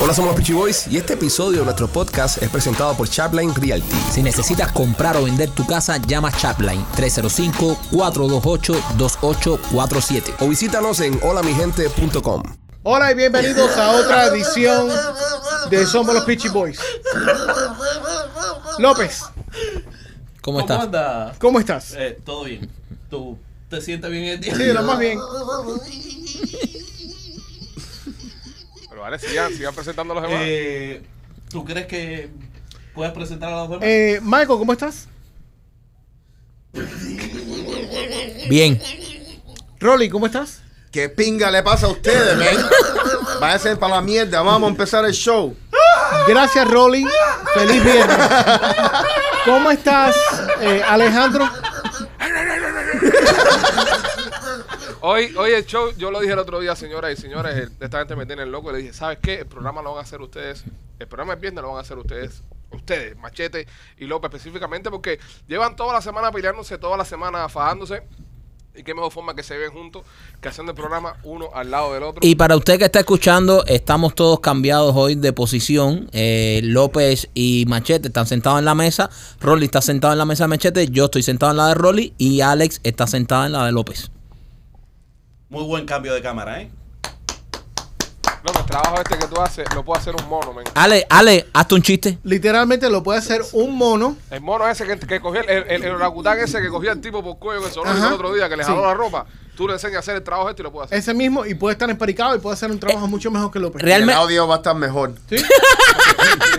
Hola, somos los Peachy Boys y este episodio de nuestro podcast es presentado por Chapline Realty. Si necesitas comprar o vender tu casa, llama Chapline 305-428-2847. O visítanos en holamigente.com. Hola y bienvenidos a otra edición de Somos los Peachy Boys. López, ¿Cómo estás? anda? ¿cómo estás? Eh, todo bien. ¿Tú te sientes bien el día? Sí, lo más bien. Vale, sigan, sigan presentando a los demás. Eh, ¿Tú crees que puedes presentar a los demás? Eh, Michael, ¿cómo estás? Bien. Rolly, ¿cómo estás? ¿Qué pinga le pasa a ustedes, men? Váyanse para la mierda, vamos a empezar el show. Gracias, Rolly. Feliz viernes. ¿Cómo estás, eh, Alejandro? Hoy, hoy el show, yo lo dije el otro día, señoras y señores, el- esta gente me tiene loco. Le dije, ¿sabes qué? El programa lo van a hacer ustedes. El programa es viernes lo van a hacer ustedes. Ustedes, Machete y López específicamente, porque llevan toda la semana peleándose, toda la semana fajándose. Y qué mejor forma que se ven juntos que haciendo el programa uno al lado del otro. Y para usted que está escuchando, estamos todos cambiados hoy de posición. Eh, López y Machete están sentados en la mesa. Rolly está sentado en la mesa de Machete. Yo estoy sentado en la de Rolly. Y Alex está sentada en la de López. Muy buen cambio de cámara, ¿eh? López, el trabajo este que tú haces lo puede hacer un mono, men. Ale, Ale, hazte un chiste. Literalmente lo puede hacer un mono. El mono ese que, que cogió, el, el, el orangután ese que cogió el tipo por cuello que sonó el otro día, que le Sí. jaló la ropa. Tú le enseñas a hacer el trabajo este y lo puede hacer. Ese mismo y puede estar emparicado y puede hacer un trabajo mucho mejor que López. El Realmente, audio va a estar mejor. ¿Sí?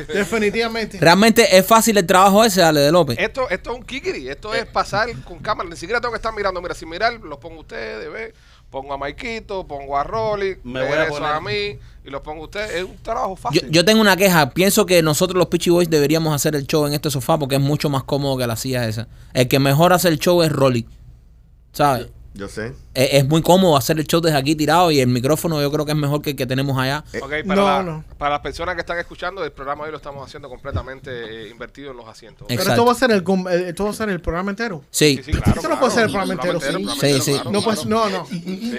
Definitivamente. realmente es fácil el trabajo ese, Ale, de López. Esto, esto es un kikiri, esto es pasar con cámara, ni siquiera tengo que estar mirando, mira, sin mirar, los pongo ustedes, ve, pongo a Maikito, pongo a Rolly, Me voy a eso poner- a mí, y los pongo a ustedes, es un trabajo fácil. yo tengo una queja. Pienso que nosotros los Peachy Boys deberíamos hacer el show en este sofá porque es mucho más cómodo que la silla esa. El que mejor hace el show es Rolly. ¿Sabes? Yo sé. Es, es muy cómodo hacer el show desde aquí tirado y el micrófono yo creo que es mejor que el que tenemos allá. Ok, para, No, la- no. para las personas que están escuchando, el programa hoy lo estamos haciendo completamente eh, invertido en los asientos. Pero Exacto. esto va a ser el, com- eh, esto va a ser el programa entero. Sí. Sí, sí, claro. Eso no puede ser el programa entero, sí. Sí, No, pues, no, no.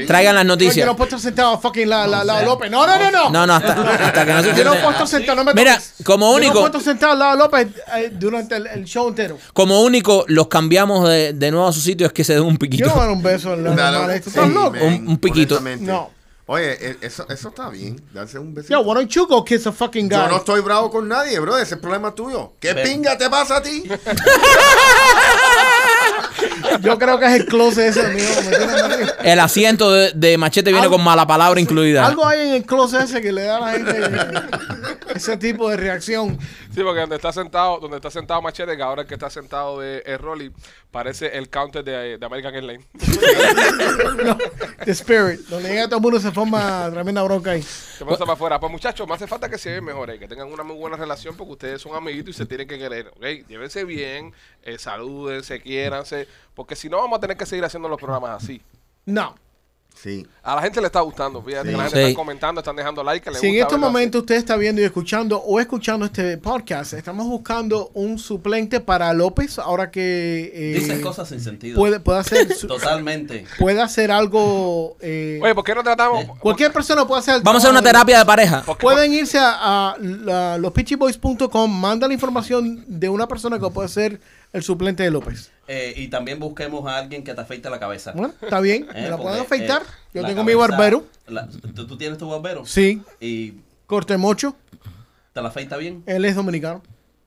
Traigan las No, yo noticias. no puedo estar sentado fucking la, la, la, López. No, no, no, no. No, no, hasta, hasta que no se Yo no puedo estar sentado. No me Mira, como Yo no único- puedo estar sentado al lado de López eh, durante el, el show entero. Como único, los cambiamos de, de nuevo a su sitio es que se den un Yo piquito. no voy a dar un beso en la Un- un piquito. No. Oye, e- eso, eso está bien. Darse un besito. Yo, why don't you go kiss a fucking guy? Yo no estoy bravo con nadie, bro. Ese es el problema tuyo. ¿Qué Ven. pinga te pasa a ti? Yo creo que es el closet ese mío. El asiento de, de machete viene con mala palabra incluida. Algo hay en el closet ese que le da a la gente ese tipo de reacción. Sí, porque donde está sentado, donde está sentado Machete, que ahora el que está sentado de Rolly, parece el counter de, de American Airlines. No, the spirit. Donde llega todo el mundo se forma tremenda bronca ahí. Se pasa para afuera. Pues muchachos, me hace falta que se vean mejores, que tengan una muy buena relación porque ustedes son amiguitos y se tienen que querer, ¿ok? Llévense bien, eh, salúdense, quiéranse, porque si no vamos a tener que seguir haciendo los programas así. No. Sí. A la gente le está gustando, fíjate, Sí. que la gente Sí. está comentando, están dejando like. que Si en gusta estos verlo así. momentos usted está viendo y escuchando o escuchando este podcast, estamos buscando un suplente para López ahora que eh, Dices cosas sin sentido. puede, puede hacer su- Totalmente. puede hacer algo eh, Oye, ¿por qué no tratamos? cualquier persona puede hacer Vamos a hacer una terapia de pareja. Pueden irse a, a la- lospitchyboys.com, manda la información de una persona que puede ser el suplente de López. Eh, y también busquemos a alguien que te afeite la cabeza. Bueno, está bien, Eh, me la pueden afeitar. eh, Yo tengo mi barbero. la- ¿tú, tú tienes tu barbero? Sí, ¿Y corte mocho. te la afeita bien? Él es dominicano.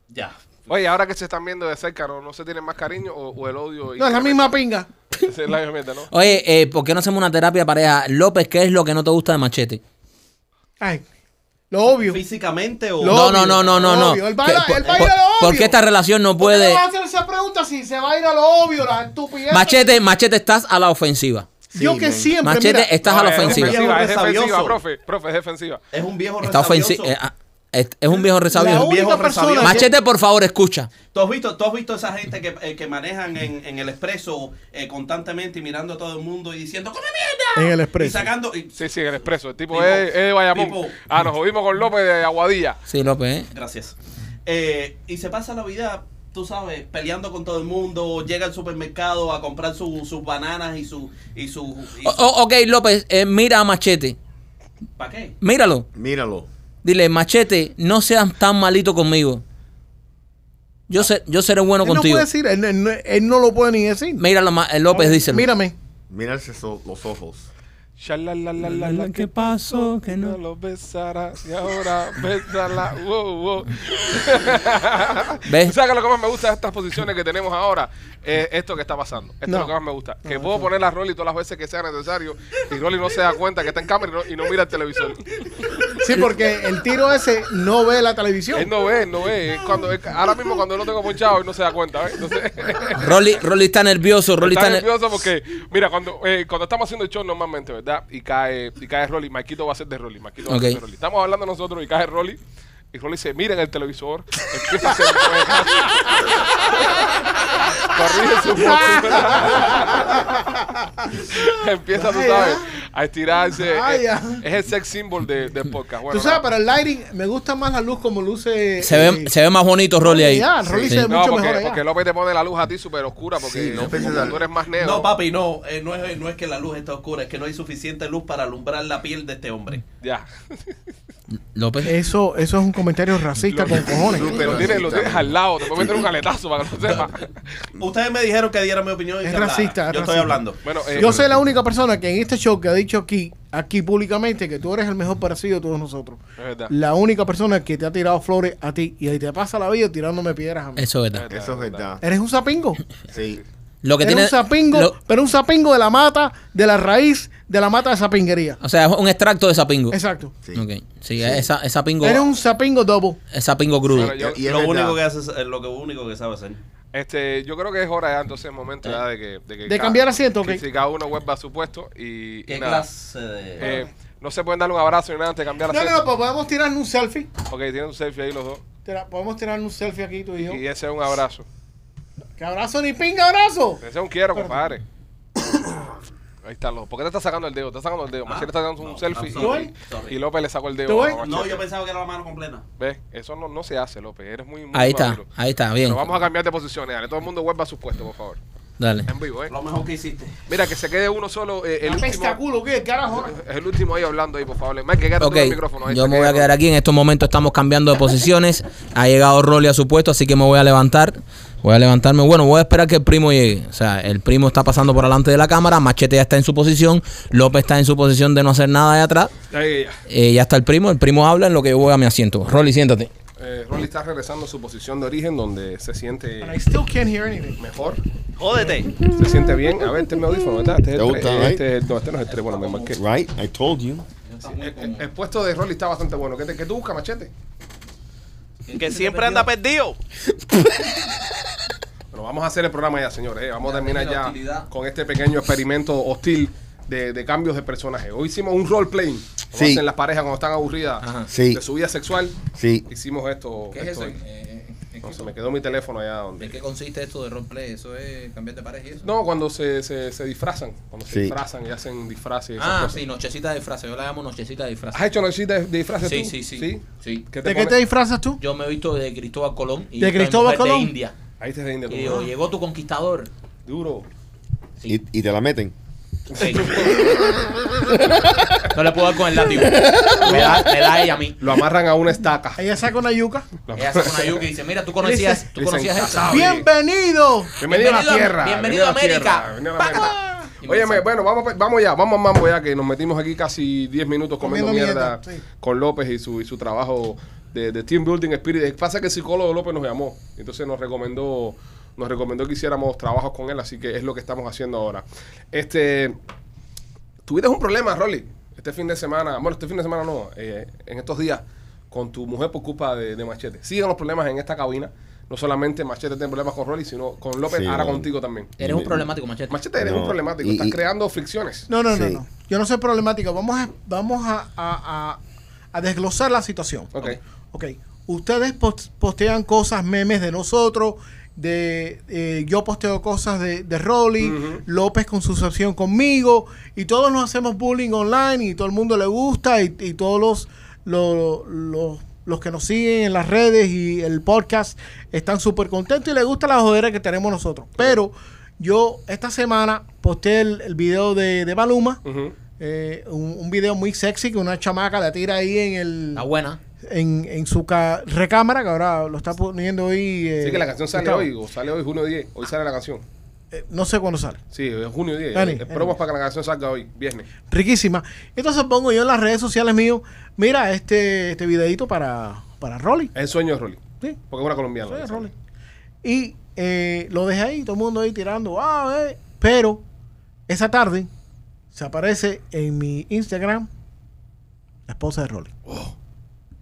Ya. Oye, ahora que se están viendo de cerca, ¿no, no se tienen más cariño o, o el odio? No, es la misma pinga. Es la misma mierda, ¿no? Oye, eh, ¿por qué no hacemos una terapia pareja? López, ¿qué es lo que no te gusta de machete? Ay, lo obvio. ¿Físicamente o...? Lo No, obvio, no, no, no, no, no. Él baila- ¿Qué- él por- baila por- lo obvio. ¿Por qué esta relación no ¿Por qué puede...? vas a hacer esa pregunta si se va a ir a lo obvio, la estupidez? Machete, machete, estás a la ofensiva. Yo que siempre, Machete, mira, estás a la ofensiva. es defensiva, profe, profe, es defensiva. Es un viejo Está ofensivo. Es, es un viejo la resabioso. viejo única persona Machete, por favor, escucha. ¿Tú has visto, tú has visto esa gente que, eh, que manejan en, en el expreso eh, constantemente y mirando a todo el mundo y diciendo ¡Come mierda! En el Y expreso. sacando... y- Sí, sí, el expreso. El tipo Tipo- es, es de Bayamón. tipo- ah, nos jodimos con López de Aguadilla. Sí, López, ¿eh? Gracias. Eh, y se pasa la vida, tú sabes, peleando con todo el mundo. Llega al supermercado a comprar su- sus bananas y su... Y su, y O- su- o- ok, López, eh, mira a Machete. ¿Para qué? Míralo. Míralo. Dile, machete, no seas tan malito conmigo. Yo, sé, yo seré bueno Él no contigo. puede decir, él, él no- él no lo puede ni decir. Eh, López, dice. Mírame. Mirarse so- los ojos. Shalalalala, ¿Qué pasó? Que no. No lo besara y ahora bésala. Wow, wow. ¿Ves? ¿Tú sabes que lo que más me gusta de estas posiciones que tenemos ahora? Es esto que está pasando. Esto No. es lo que más me gusta. Que puedo poner la Rolly todas las veces que sea necesario y Rolly no se da cuenta que está en cámara y no, y no mira el televisor. Sí, porque el tiro ese no ve la televisión. Él no ve, él no ve. Cuando, ahora mismo cuando lo tengo ponchado y no se da cuenta. ¿ves? Entonces, Rolly, Rolly está nervioso. Rolly está está, ner- nervioso porque, mira, cuando, eh, cuando estamos haciendo el show normalmente, ¿verdad? Y cae, y cae Rolly, Marquito va a ser de Rolly. Marquito va a ser de Rolly. Estamos hablando nosotros y cae Rolly. Y Rolly se mira en el televisor, empieza a hacer muecas, corrige su postura, empieza, tú sabes, a estirarse. Es, es el sex symbol de, del podcast. Bueno, Tú sabes, para el lighting me gusta más la luz como luce. se, ve, eh, se ve más bonito Rolly ahí. Ya, Rolly Sí. se ve no, mucho porque, mejor allá. porque López te pone la luz a ti súper oscura, porque Sí, López como tú eres más negro. No, papi, no. eh, no, es, no es que la luz está oscura, es que no hay suficiente luz para alumbrar la piel de este hombre. Ya. López. Eso, eso es un comentario racista con cojones. Lo tienes, lo tienes al lado, te puedo meter un aletazo para que lo sepas. Ustedes me dijeron que diera mi opinión y Es que racista, es Yo estoy racista. hablando. Bueno, eh, Yo soy la única persona que en este show que ha dicho aquí, aquí públicamente, que tú eres el mejor parecido de todos nosotros. Es verdad. La única persona que te ha tirado flores a ti y ahí te pasa la vida tirándome piedras a mí. Eso es verdad. Eso es verdad. Eres un sapingo. Sí. Lo que Eres tiene. un sapingo, lo- pero un sapingo de la mata, de la raíz de la mata de sapinguería. o sea, es un extracto de sapingo. Exacto. Sí. Ok. Sí, Esa, esa sapingo. Eres un sapingo double. Es sapingo crudo. Yo- Y es lo único que hace es lo que único que sabe hacer. Este, yo creo que es hora ya, entonces, el momento ya de que... De, que De cambiar asiento, que ok. Si cada uno vuelva a su puesto y, y ¿Qué nada. clase de.? Eh, no se pueden darle un abrazo ni nada antes de cambiar No, asiento. no, no, pues podemos tirarnos un selfie. Ok, tienen un selfie ahí los dos. Podemos tirarnos un selfie aquí tú y yo. Y ese es un abrazo. ¿Qué abrazo ni pinga abrazo? Ese es un quiero, compadre. Ahí está. Lo, ¿Por qué te está sacando el dedo? Te está sacando el dedo. Machete está dando un no, selfie y, sorry, sorry. y López le sacó el dedo. No, yo pensaba que era la mano completa. ¿Ves? Eso no, no se hace, López. Eres muy, muy Ahí está. Ahí está. Bien. Pero vamos a cambiar de posiciones. Dale, todo el mundo vuelva a su puesto, por favor. Dale. En vivo, ¿eh? Lo mejor que hiciste. Mira, que se quede uno solo. eh, el, último, Pestaculo, ¿qué carajo? es el último ahí hablando ahí, por favor. Mike, quédate tú Ok, en el micrófono. ahí, yo me voy a queda quedar aquí. En estos momentos estamos cambiando de posiciones. Ha llegado Rolly a su puesto, así que me voy a levantar. Voy a levantarme. Bueno, voy a esperar que el primo llegue. O sea, el primo está pasando por delante de la cámara. Machete ya está en su posición. López está en su posición de no hacer nada de atrás. Ahí, ya. Eh, ya está el primo. El primo habla en lo que yo voy a mi asiento. Rolly, siéntate. Eh, Rolly está regresando a su posición de origen donde se siente still can't hear anything. mejor, Jódete. se siente bien. A ver, este es mi audífono, ¿verdad? Este es ¿Te el gusta, tres- right? este es el- no, este no es el 3, bueno, me marqué. Right? I told you. El, el- el puesto de Rolly está bastante bueno. ¿Qué, te, qué tú buscas, machete? Que siempre anda perdido. Bueno, vamos a hacer el programa ya, señores. eh. Vamos a terminar ya con este pequeño experimento hostil de, de cambios de personaje. Hoy hicimos un role-playing. Como Sí. hacen las parejas cuando están aburridas Sí. de su vida sexual. Sí. Hicimos esto. ¿Qué es eso? Eh, No, se me quedó mi teléfono allá donde. ¿En qué consiste esto de roleplay? ¿Eso es cambiar de pareja y eso? No, cuando se, se, se disfrazan. Cuando se Sí. disfrazan y hacen disfraces. y esas Ah, cosas. sí, nochecita de disfraces. Yo la llamo nochecita de disfraces. ¿Has hecho nochita de, de disfraces Sí, tú? sí, sí. ¿Sí? Sí. ¿Qué te ¿De qué te disfrazas tú? Yo me he visto de Cristóbal Colón. Y ¿De Cristóbal mujer de Colón? India. Ahí te de India. Y digo, llegó tu conquistador. Duro. Sí. Y, y te la meten. Sí. no le puedo dar con el látigo. Me da, me da ella a mí. Lo amarran a una estaca. Ella saca una yuca. Ella saca una yuca y dice, mira, tú conocías, tú conocías esto. ¡Bienvenido! Bienvenido, a la tierra. bienvenido a la tierra, América. bienvenido a. América. Dice- bueno, vamos, vamos ya, vamos a mambo ya, que nos metimos aquí casi 10 minutos comiendo, Comiendo mierda, mierda, sí. con López y su, y su trabajo de, de Team Building Spirit. Pasa que el psicólogo López nos llamó, entonces nos recomendó, nos recomendó que hiciéramos trabajos con él, así que es lo que estamos haciendo ahora. Este, tuviste un problema, Rolly, este fin de semana, bueno, este fin de semana no, eh, en estos días, con tu mujer por culpa de, de Machete. Siguen los problemas en esta cabina. No solamente Machete tiene problemas con Rolly, sino con López, Sí, ahora no. contigo también. Eres un problemático, machete. Machete, eres No, un problemático, y- estás y- creando fricciones. No, no, no, Sí. no. Yo no soy problemático. Vamos a, vamos a, a- a- a desglosar la situación. Ok. Ok. Ustedes pos- postean cosas, memes de nosotros. De, eh, yo posteo cosas de, de Rolly, Ujú. López con su sección conmigo, y todos nos hacemos bullying online y todo el mundo le gusta, y, y todos los, los, los, los que nos siguen en las redes y el podcast están súper contentos y les gusta la jodera que tenemos nosotros. Pero yo esta semana posteé el, el video de, de Maluma, eh, un, un video muy sexy que una chamaca la tira ahí en el... Está buena. en, en su ca- recámara, que ahora lo está poniendo hoy. eh, Sí, que la canción sale hoy, o sale hoy, junio 10. Hoy sale la canción. Eh, no sé cuándo sale. Sí, es junio 10. Dani, Esperamos para que la canción salga hoy, viernes. Riquísima. Entonces pongo yo en las redes sociales mío, mira este, este videito para, para Rolly. El sueño de Rolly. Sí, Porque es una colombiana. soy ¿no? Rolly. Y eh, lo dejé ahí, todo el mundo ahí tirando. Ah, eh. Pero esa tarde se aparece en mi Instagram la esposa de Rolly.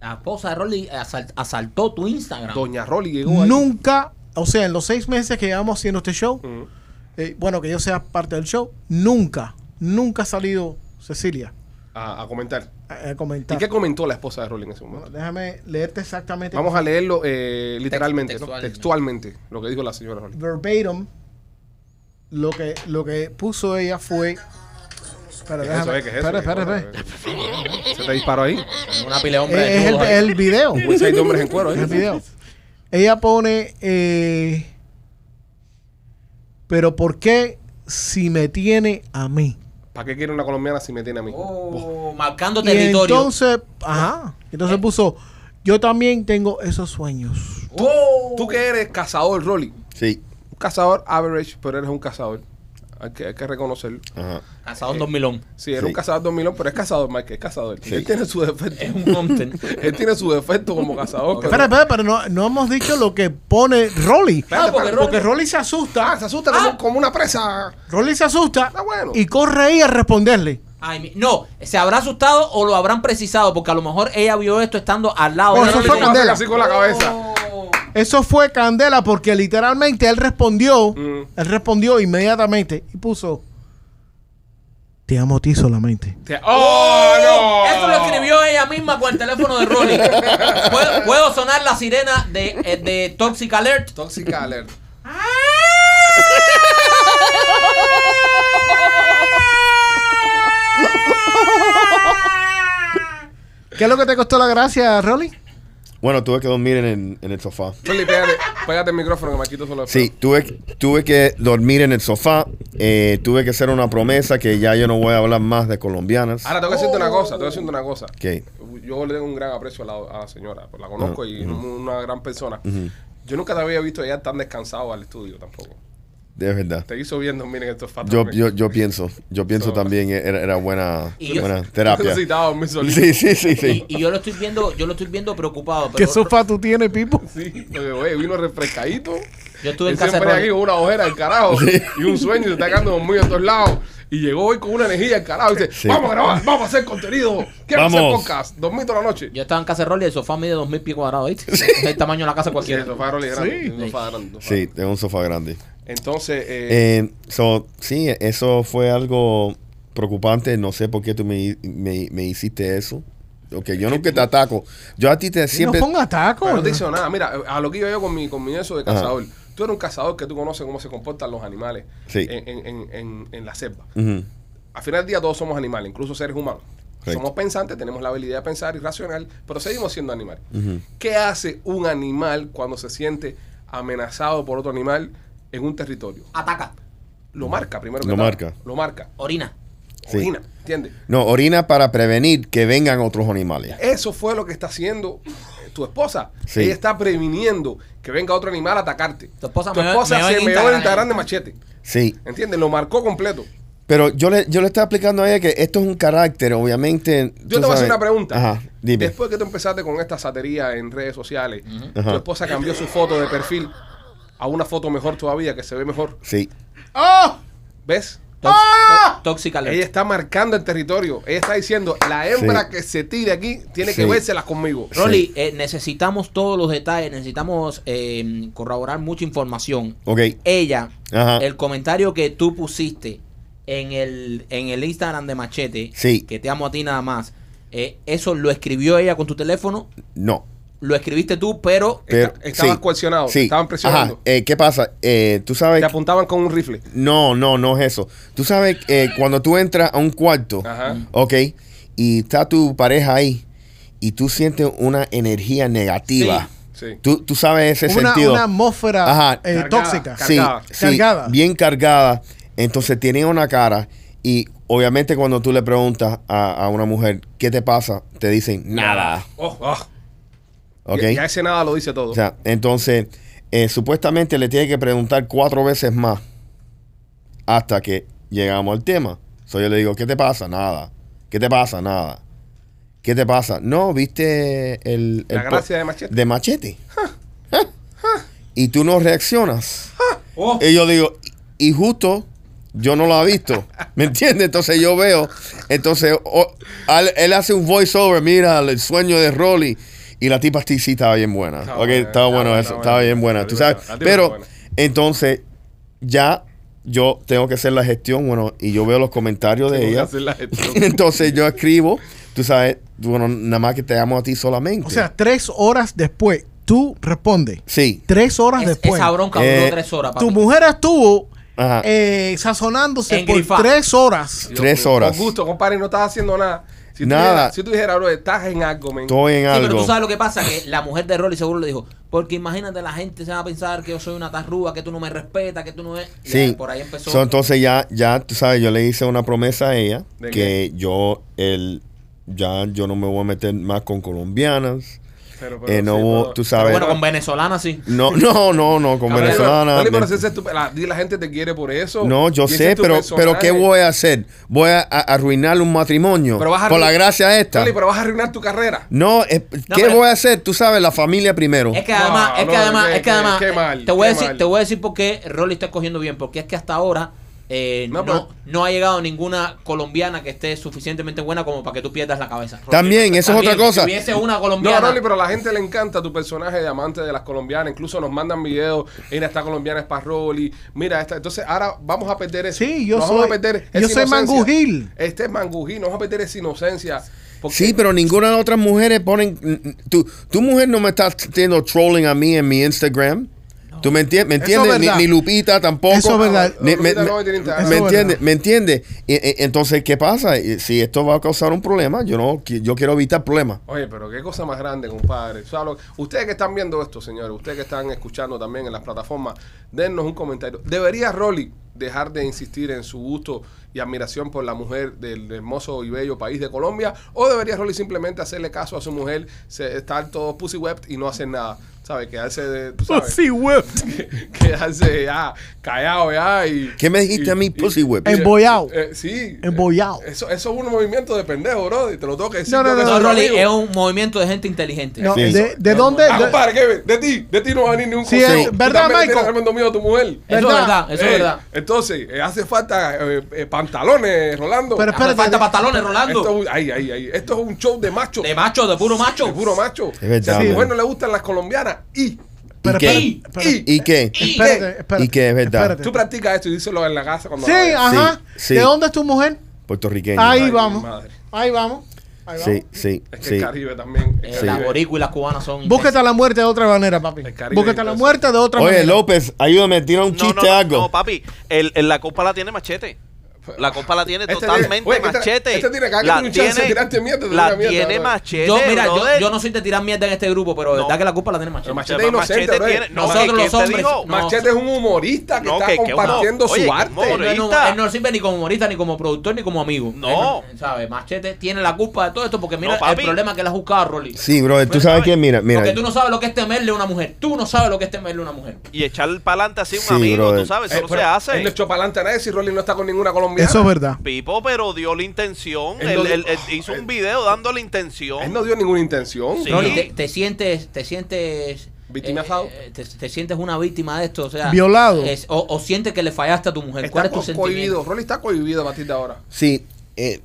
La esposa de Rolly asal- asaltó tu Instagram. Doña Rolly llegó ahí. Nunca, o sea, en los seis meses que llevamos haciendo este show, Ujú. Eh, bueno, que yo sea parte del show, nunca, nunca ha salido Cecilia a, a comentar. a, a ¿Y comentar. qué comentó la esposa de Rolly en ese Bueno, momento? déjame leerte exactamente. Vamos a leerlo eh, literalmente, ¿no? textualmente. lo que dijo la señora Rolly. verbatim lo que lo que puso ella fue espera, ¿Qué es eso, déjame- eh? ¿Qué es eso? espera, ¿Qué espera, es espera. ¿Se te disparó ahí? Una pila de hombres Eh, es el, el video Un seis de hombres en cuero es ahí. el video ella pone eh, pero ¿por qué si me tiene a mí? ¿Para qué quiere una colombiana si me tiene a mí? Oh, marcando Y territorio. entonces ajá entonces puso yo también tengo esos sueños Oh. Tú que eres cazador, Rolly. Sí. Un cazador average, pero eres un cazador. Hay que, hay que reconocerlo. Ajá. Casado en 2000. Sí, eres Sí. un cazador dormilón, pero es cazador, Mike, es cazador. Sí. Él tiene su defecto. Es un hunter. Él tiene su defecto como cazador. pero- espera, espera, pero no, no hemos dicho lo que pone Rolly Ah, porque Rolly- porque Rolly se asusta Ah, se asusta como, como una presa. Rolly se asusta Ah, bueno. y corre ahí a responderle. Ay, mi- no, se habrá asustado o lo habrán precisado, porque a lo mejor ella vio esto estando al lado Bueno, de eso fue candela. así con la cabeza. Oh. Eso fue candela porque literalmente él respondió, Mm. él respondió inmediatamente y puso, te amo a ti solamente. Te- ¡Oh, no! Eso lo escribió ella misma con el teléfono de Rolly. ¿Puedo, puedo sonar la sirena de, eh, de Toxic Alert? Toxic alert. ¿Qué es lo que te costó la gracia, Rolly? Bueno, tuve que dormir en el, en el sofá. Rolly, pégate, pégate el micrófono que Marquito solo Sí, tuve, tuve que dormir en el sofá. eh, tuve que hacer una promesa que ya yo no voy a hablar más de colombianas. Ahora, tengo que decirte una cosa, tengo que decirte una cosa. ¿Qué? Yo le tengo un gran aprecio a la, a la señora, pues la conozco Ah, y es una gran persona. Yo nunca te había visto llegar tan descansado al estudio tampoco. De verdad. Te hizo bien dormir en estos fatos. Yo, yo, yo pienso, yo pienso So- también era, era buena, Y yo- buena terapia. Necesitaba dormir solito. Sí, sí, sí, sí. Y, y yo lo estoy viendo, yo lo estoy viendo preocupado. ¿Qué Pero sofá tú tienes, Pipo? Sí, porque, oye, vino refrescadito. Yo estuve en Él casa de siempre aquí con una ojera del carajo y un sueño y se está quedando dormido en todos lados. Y llegó hoy con una energía carajo y dice, Sí. vamos a grabar, vamos a hacer contenido. Quiero hacer Vamos. podcast. Dormí toda la noche. Yo estaba en casa de Rolly, el sofá mide 2000 pies cuadrados, ¿viste? Es el tamaño de la casa Sí, cualquiera. el sofá de Rolly es grande. Sí. un sofá grande, un sofá Sí, grande. tengo un sofá grande. Entonces, eh, Eh, so, sí, eso fue algo preocupante. No sé por qué tú me, me, me hiciste eso. Ok, yo nunca te ataco. Yo a ti te siempre... No ponga taco. pero no te hice nada. Mira, a lo que iba yo con mi, con mi eso de Ajá. Tú eres un cazador que tú conoces cómo se comportan los animales Sí. en, en, en, en, en la selva. Ujú, Al final del día todos somos animales, incluso seres humanos. Correcto. Somos pensantes, tenemos la habilidad de pensar y racional, pero seguimos siendo animales. ¿Qué hace un animal cuando se siente amenazado por otro animal en un territorio? Ataca, Lo marca primero que Lo marca. Lo marca. orina. Sí. Orina, ¿entiendes? No, orina para prevenir que vengan otros animales. Eso fue lo que está haciendo eh, tu esposa. Sí. Ella está previniendo que venga otro animal a atacarte. Tu esposa tu me- esposa me se en meó Instagram, en Instagram de machete. Sí, ¿Entiendes? Lo marcó completo. pero yo le, yo le estaba explicando a ella que esto es un carácter, obviamente. Yo te voy a hacer una pregunta. Ajá, dime. Después que tú empezaste con esta satería en redes sociales, tu esposa cambió su foto de perfil a una foto mejor todavía, que se ve mejor. Sí, ¡Oh! ¿Ves? Tox- ¡Ah! Alert. Ella está marcando el territorio. Ella está diciendo, la hembra Sí. que se tire aquí tiene que Sí. vérselas conmigo. Rolly, eh, necesitamos todos los detalles, necesitamos eh, corroborar mucha información. ok. Ella, Ajá. el comentario que tú pusiste en el, en el Instagram de Machete, Sí. que te amo a ti nada más, eh, eso lo escribió ella con tu teléfono, No. Lo escribiste tú, pero Pero, Esta- estabas sí, coaccionado, sí. estaban presionando. Ajá, eh, ¿Qué pasa? Eh, tú sabes. Te apuntaban con un rifle. No, no, no es eso. Tú sabes, eh, cuando tú entras a un cuarto, Ajá. ok, y está tu pareja ahí, y tú sientes una energía negativa. Sí. Tú, tú sabes ese Una, sentido. una atmósfera Ajá. eh, Cargada. tóxica. Sí, cargada. sí, Cargada. bien cargada. Entonces tiene una cara y obviamente cuando tú le preguntas a, a una mujer, ¿qué te pasa? Te dicen, nada. Oh, oh. ¿Ok? Y, y a ese nada lo dice todo. O sea, entonces, eh, supuestamente le tiene que preguntar cuatro veces más hasta que llegamos al tema. So yo le digo, ¿qué te pasa? Nada. ¿Qué te pasa? Nada. ¿Qué te pasa? No, ¿viste el... La el gracia de Machete. De machete. Y tú no reaccionas. Oh. Y yo digo, y justo yo no lo he visto. ¿Me entiendes? Entonces yo veo, entonces él hace un voiceover, mira, el sueño de Rolly. Y la tipa sí, sí estaba bien buena. Estaba Ok, buena, estaba bueno eso, estaba bien buena. Tú sabes, pero entonces ya yo tengo que hacer la gestión, bueno, y yo veo los comentarios de ella. hacer la gestión. Entonces yo escribo, tú sabes, bueno, nada más que te amo a ti solamente. O sea, tres horas después, tú respondes. sí. Tres horas Es- después. esa bronca duró Eh, tres horas, papi. Tu mujer estuvo Ajá. eh, sazonándose por Engrifá. tres horas. Tres horas. Con gusto, compadre, no estás haciendo nada. Si tú Nada. dijeras- si tú dijeras, bro, estás en algo, men. Estoy en Sí, algo. pero tú sabes lo que pasa, que la mujer de Rolly seguro le dijo, porque imagínate la gente se va a pensar que yo soy una tarrúa, que tú no me respetas, que tú no es... Y Sí. por ahí empezó. So, entonces ya, ya, tú sabes, yo le hice una promesa a ella ¿De que yo, el, ya yo no me voy a meter más con colombianas. Pero, pero, Eh, no, sí, hubo- pero- tú Pero sabes. bueno, con venezolana sí. No, no, no, no, con Cabrón, venezolana. Ese tu- la, gente te quiere por eso. no, yo sé, pero, personaje. pero ¿qué voy a hacer? ¿Voy a, a arruinar un matrimonio Pero vas a por la gracia esta? Rolly, pero vas a arruinar tu carrera. No, eh, No, ¿qué pero- voy a hacer? Tú sabes, la familia primero. Es que además, No, es que no, además, es que además, qué eh, mal, te voy a decir, mal. te voy a decir por qué Rolly está escogiendo bien, porque es que hasta ahora eh, No, no, no, ha llegado ninguna colombiana que esté suficientemente buena como para que tú pierdas la cabeza. También, eso es otra cosa. Si hubiese una No, colombiana, Rolly, pero a la gente le encanta tu personaje de amante de las colombianas. Incluso nos mandan videos. Mira, esta colombiana es para Rolly. Mira, esta. Entonces, ahora vamos a perder eso. Sí, yo Nos soy- Vamos a perder yo soy. Mangujil. Este es Mangujil. No vamos a perder esa inocencia. porque- Sí, pero ninguna de las otras mujeres ponen. Tu, tu mujer no me está haciendo trolling a mí en mi Instagram. ¿Tú me entiendes? ¿Me entiendes? es Ni, Lupita tampoco. Eso es verdad. Ni- me, no me-. ¿me entiendes? ¿Me entiendes? Entonces, ¿qué pasa? Si esto va a causar un problema, yo no yo quiero evitar problemas. Oye, pero qué cosa más grande, compadre. O sea, lo- ustedes que están viendo esto, señores, ustedes que están escuchando también en las plataformas, dennos un comentario. ¿Debería Rolly dejar de insistir en su gusto y admiración por la mujer del hermoso y bello país de Colombia? ¿O debería Rolly simplemente hacerle caso a su mujer, estar todo pussy wept y no hacer nada? ¿Sabes? Quedarse de. tú sabes, Pussy whip. quedarse ya callado ya y. ¿Qué me dijiste y- a mí, pussy whip? y- Embollado. eh, sí. Embollado. Eso, eso es un movimiento de pendejo, bro. y Te lo tengo que decir. No, no, no, no, tu Rolly, es un movimiento de gente inteligente. No, Sí. ¿De, de dónde? Ah, de- compadre, Kevin, de ti, de ti no va a venir ni un Sí, consejo. es verdad, Michael. tienes tremendo miedo a tu mujer. Eso es ¿Verdad? verdad, eso Eh, es verdad. Entonces, eh, hace falta eh, eh, pantalones, Rolando. Pero Hace espérate, falta de- pantalones, Rolando. Esto, es un- ay, ay, ay. Esto es un show de macho. De macho, de puro macho. De puro macho. Es verdad, Si a mujer no le gustan las colombianas y Pero qué? espérate, Y- espérate, ¿Y qué? Y- espérate, espérate, ¿Y qué es verdad? espérate. tú practicas esto y díselo en la casa cuando Sí, la ajá. sí. ¿De dónde es tu mujer? Puertorriqueño. Ahí. Ahí vamos. Ahí vamos. Sí, sí, Es que sí. el Caribe también. el Caribe- Las boricuas y las cubanas son. Búsquete la muerte de otra manera, papi. Búsquete la intenso. muerte de otra Oye, manera. López, ayúdame, tira un No, chiste, no, no, algo. no, papi. El, el- la copa la tiene machete. La copa la tiene Este totalmente tiene- oye, este- machete. este tiene que la tiene chance de tirarte mierda, la mierda, tiene bro. machete. Yo, mira, yo, no soy de tirar mierda en este grupo, pero No. verdad que la culpa la tiene Pero Machete. Machete Pero es inocente, bro. tiene- no, Nosotros ¿qué- los hombres, no. Machete es un humorista que No, está que- que compartiendo oye, su que arte. Él no, él no sirve ni como humorista, ni como productor, ni como amigo. No. ¿sabes? Machete tiene la culpa de todo esto porque mira el problema que él ha buscado a Rolly. Sí, bro, tú Bueno, sabes quién, mira, mira. Porque tú no sabes lo que es temerle a una mujer. Tú no sabes lo que es temerle a una mujer. Y echar para adelante así a un amigo, tú sabes, Eh, eso no pero se hace. Él no echó para adelante a nadie si Rolly no está con ninguna colombiana. Eso es verdad. Pipo, pero dio la intención. Él Él, no dio- él- él hizo un video dando la intención. Él no dio ninguna intención. Sí. Rolly, te, te sientes, te sientes Victimizado. eh, te, te sientes una víctima de esto, o sea, Violado. es- o, o sientes que le fallaste a tu mujer. ¿Cuál Está es tu co- cohibido. sentimiento? Rolly está cohibido a partir de ahora. Sí, eh,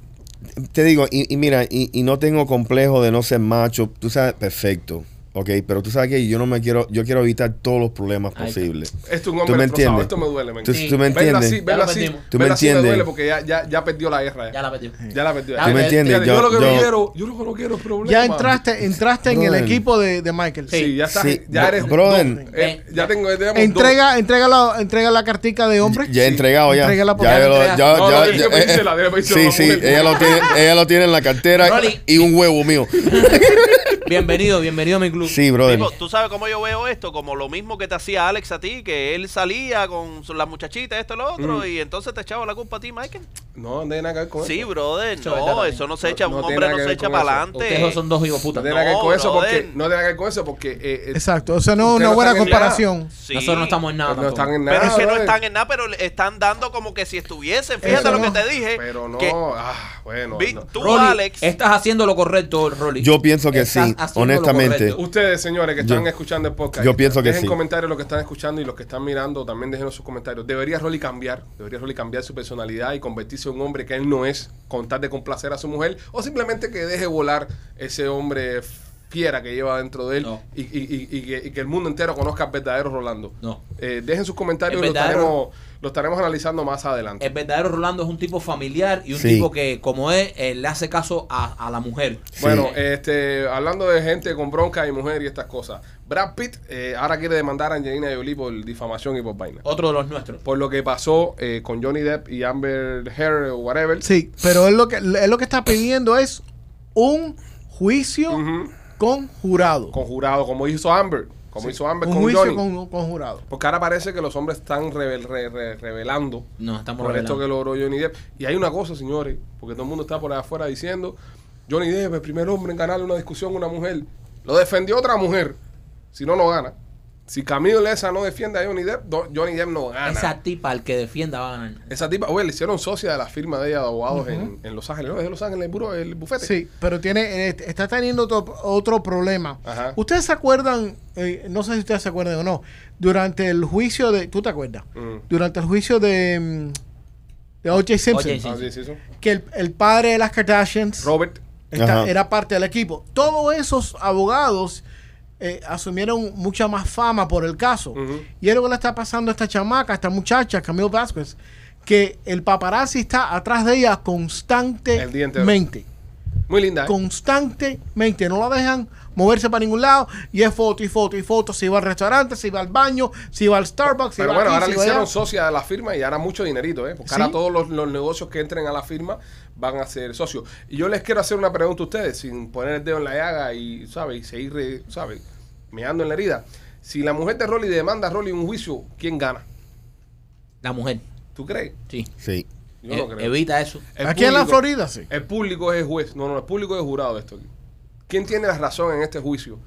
te digo, y, y mira, y, y no tengo complejo de no ser macho, tú sabes, perfecto, ok, pero tú sabes que yo no me quiero, yo quiero evitar todos los problemas posibles. Esto es un ¿Tú hombre me destrozado. entiendes? Esto me duele, men. ¿Tú, Sí. tú me entiendes? así, Ya así. ¿Tú me me entiendes? duele porque ya, ya, ya perdió la guerra. Ya Ya, la perdió. ya la perdió. ¿Tú me entiendes? Yo, Yo- lo que no yo- quiero, yo lo que no quiero es problema. Ya entraste, entraste en el equipo de, de Michael. Sí, ya estás. Sí, ya eres. brother. dos. Eh, ya tengo. ya tenemos Entrega, entrega, la, entrega la cartica de hombre. Ya he entregado ya. Entrégala por- ya, Ya Sí, la sí, ella lo tiene, ella lo tiene en la cartera y un huevo mío. Bienvenido, bienvenido a mi club. Sí, brother. Tipo, ¿Tú sabes cómo yo veo esto? Como lo mismo que te hacía Alex a ti, que él salía con las muchachitas, esto y lo otro, Mm. y entonces te echaba la culpa a ti, Michael. No, no tiene nada que ver con Sí, eso. brother, Eso es verdad no, eso no se No- echa, no un hombre no se echa para eso. Ustedes son adelante. dos hijos No putas. tiene nada que ver con eso porque. brother. No tiene nada que ver con eso porque. eh, eh, Exacto. O sea, no una no buena comparación. Sí. Nosotros no estamos en nada. no tampoco. están en nada. Pero es que no brother. están en nada, pero le están dando como que si estuviesen. Fíjate Eso lo que no. te dije. Pero no. que Ah, bueno. no. tú, Alex, estás haciendo lo correcto, Rolly. Yo pienso que sí, honestamente. correcto. Ustedes, señores, que están Yo- escuchando el podcast. yo pienso que dejen sí. comentarios lo que están escuchando y los que están mirando también dejen sus comentarios. ¿Debería Rolly cambiar? ¿Debería Rolly cambiar su personalidad y convertirse en un hombre que él no es con tal de complacer a su mujer? ¿O simplemente que deje volar ese hombre fiera que lleva dentro de él No. y, y- y- y que, y que el mundo entero conozca al verdadero Rolando? No. Eh, dejen sus comentarios y lo estaremos, lo estaremos analizando más adelante. El verdadero Rolando es un tipo familiar y un Sí. tipo que, como es, eh, le hace caso a, a la mujer. Bueno, este, hablando de gente con bronca y mujer y estas cosas, Brad Pitt eh, ahora quiere demandar a Angelina Jolie por difamación y por vaina. Otro de los nuestros. Por lo que pasó eh, con Johnny Depp y Amber Heard o whatever. Sí, pero él lo que, él lo que está pidiendo es un juicio. Con jurado. Con jurado, como hizo Amber. Como hizo Amber un con juicio Johnny. con, con jurado. Porque ahora parece que los hombres están revel- re- re- revelando No, estamos por esto que logró Johnny Depp. Y hay una cosa, señores, porque todo el mundo está por allá afuera diciendo, Johnny Depp, el primer hombre en ganarle una discusión a una mujer. Lo defendió otra mujer. Si no, no gana. Si Camilo Leza no defiende a Johnny Depp, Johnny Depp no gana. Esa tipa, al que defienda, va a ganar. Esa tipa, oye, le hicieron socia de la firma de ella de abogados en, en Los Ángeles. ¿No? ¿Es de Los Ángeles el, el bufete? Sí, pero tiene, eh, está teniendo otro, otro problema. Ajá. Ustedes se acuerdan, eh, no sé si ustedes se acuerdan o no, durante el juicio de, ¿tú te acuerdas? Mm. Durante el juicio de, mm, de O.J. Simpson, O.J. Ah, que el, el padre de las Kardashians Robert. está- era parte del equipo. Todos esos abogados eh, asumieron mucha más fama por el caso. Y es lo que le está pasando a esta chamaca, a esta muchacha, Camille Vázquez, que el paparazzi está atrás de ella El constantemente. Muy linda. ¿eh? Constantemente. No la dejan moverse para ningún lado. Y es foto y foto y foto. Si va al restaurante, si va al baño, si va al Starbucks, si Pero va bueno, aquí, ahora si le hicieron socia de la firma y ahora mucho dinerito, ¿eh? Porque Sí. ahora todos los, los negocios que entren a la firma van a ser socios. Y yo les quiero hacer una pregunta a ustedes, sin poner el dedo en la llaga y, ¿sabes? Y seguir, ¿sabes? Meando en la herida. Si la mujer de Rolly demanda a Rolly un juicio, ¿quién gana? La mujer. ¿Tú crees? Sí. Sí. Yo Eh, no creo. evita eso. El Aquí en la Florida, sí. El público es el juez. No, no, el público es el jurado de esto. aquí. ¿Quién tiene la razón en este juicio?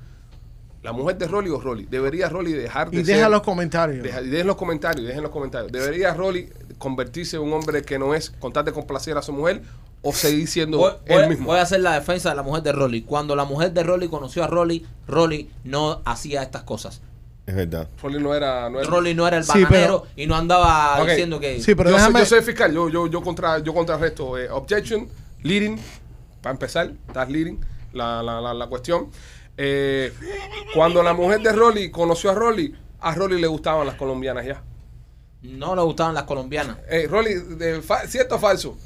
¿La mujer de Rolly o Rolly? ¿Debería Rolly dejar de Y ser... deja los comentarios. Deja- dejen los comentarios, dejen los comentarios. ¿Debería Rolly convertirse en un hombre que no es con tal de complacer a su mujer o seguir siendo Voy, él voy- mismo? voy a hacer la defensa de la mujer de Rolly. Cuando la mujer de Rolly conoció a Rolly, Rolly no hacía estas cosas. Es verdad. Rolly no era... No era Rolly no era el Sí, bananero y no andaba diciendo que... Sí, pero yo, déjame- soy, yo soy fiscal, yo, yo, yo, contra, yo contrarresto. eh, objection, leading, para empezar, estás leading la, la, la, la cuestión. Eh, cuando la mujer de Rolly conoció a Rolly, a Rolly le gustaban las colombianas ya. No le gustaban las colombianas. Eh, Rolly, de fa- ¿cierto o falso?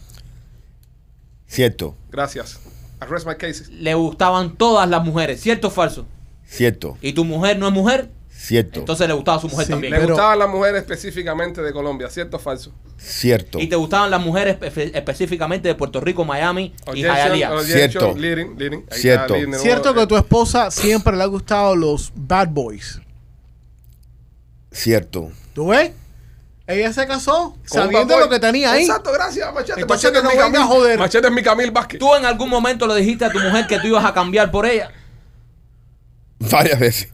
Cierto. Gracias. Arrest my case. Le gustaban todas las mujeres, ¿cierto o falso? Cierto. Y tu mujer no es mujer, Cierto. entonces le gustaba a su mujer Sí, también. Le Pero- gustaban las mujeres específicamente de Colombia, ¿cierto o falso? Cierto. Y te gustaban las mujeres espe- específicamente de Puerto Rico, Miami y Objection, Hialeah. objection, Cierto. leading, leading. Ahí Cierto. está, leading de Cierto nuevo. que a tu esposa siempre le ha gustado los bad boys. Cierto. ¿Tú ves? Ella se casó Con un sabiendo bad boy. lo que tenía ahí. Exacto, gracias, Machete. Entonces Machete no es mi venga a Camil. joder. Machete es mi Camil Vázquez. ¿Tú en algún momento le dijiste a tu mujer que tú ibas a cambiar por ella? Varias veces.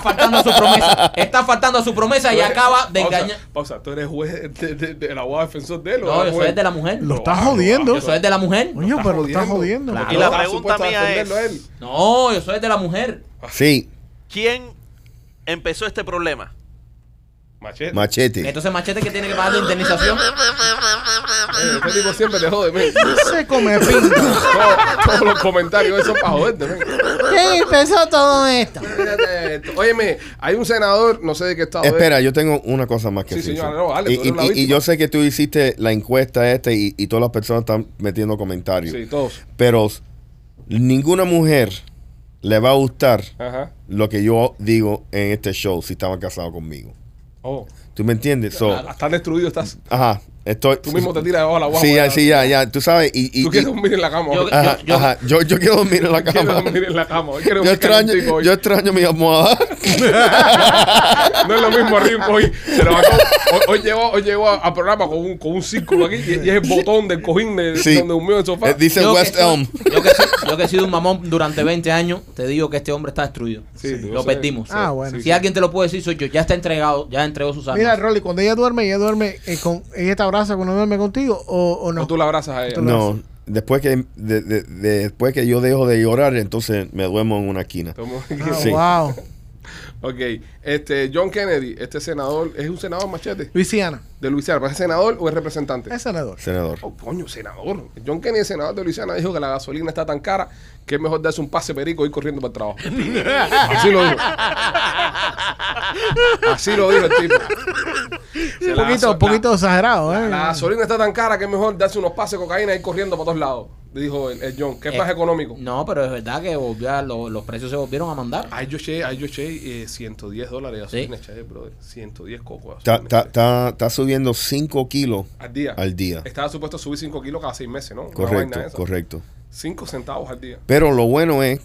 Está faltando a su promesa. Está faltando a su promesa y acaba de Pausa, engañar. Pausa, tú eres juez de- de- del abogado defensor de él. ¿o No, yo soy el de la mujer. Lo estás jodiendo. Yo soy el de la mujer. Coño, Estás pero lo estás jodiendo. Claro. Y la pregunta mía es- él. No, yo soy el de la mujer. Sí. ¿Quién empezó este problema? Machete. Machete. Entonces Machete que tiene que pagar la indemnización. Eh, Este tipo siempre te jode, men. Se come. Todo- Todos los comentarios esos para joderte, men. ¿Quién empezó todo esto? Óyeme, hay un senador, no sé de qué estado es. Espera, yo tengo una cosa más que Sí, decir. señor, no, dale, y, y- y- yo sé que tú hiciste la encuesta esta y, y todas las personas están metiendo comentarios. Sí, todos. Pero ninguna mujer le va a gustar Ajá. lo que yo digo en este show si estaban casados conmigo. Oh. ¿Tú me entiendes? So, Ah, Estás destruido, estás. ajá. Estoy. Tú mismo te tiras debajo de la guagua. Sí, ya, sí, ya, ya. Tú sabes. Y, y, Tú quieres dormir en la cama. Yo- ajá, yo- ajá. Yo, yo quiero dormir en la cama. dormir en la cama. Yo extraño, yo extraño mi almohada. No es lo mismo arriba hoy. Hoy, hoy llegó, hoy llegó al programa con un, con un círculo aquí y, y es el botón del cojín de Sí. donde durmió el sofá. Eh, Dice que West Elm. Yo que, soy- yo que he sido un mamón durante 20 años, te digo que este hombre está destruido. Sí, lo sé. perdimos. Ah, bueno. Si alguien te lo puede decir, soy yo. Ya está entregado, ya entregó sus armas. Mira, Rolly, cuando ella duerme, ella duerme eh, con ella te abraza cuando duerme contigo o, o no. O tú la abrazas a ella. No, después que, de- de- de- después que yo dejo de llorar, entonces me duermo en una esquina. Ah, Sí. Wow. Ok, este John Kennedy, este senador, ¿es un senador machete? Luisiana. De Luisiana, ¿es senador o es representante? Es senador. Senador. Oh, coño, senador. John Kennedy, senador de Luisiana, dijo que la gasolina está tan cara que es mejor darse un pase perico y ir corriendo para el trabajo. Así lo dijo. Así lo dijo el tipo. Un la poquito, un poquito exagerado, la, ¿eh? la gasolina está tan cara que es mejor darse unos pases de cocaína y ir corriendo para todos lados. Dijo el, el John, que es Eh, más económico. No, pero es verdad que volvió a- lo- los precios se volvieron a mandar. Ay, yo eché, ay, yo eché eh, 110 dólares Sí. eché, brother. 110 cocos. Está, gasolina, está, eché. está, está subiendo 5 kilos al día. al día. Estaba supuesto a subir 5 kilos cada 6 meses, ¿no? Correcto, correcto. 5 centavos al día. Pero lo bueno es,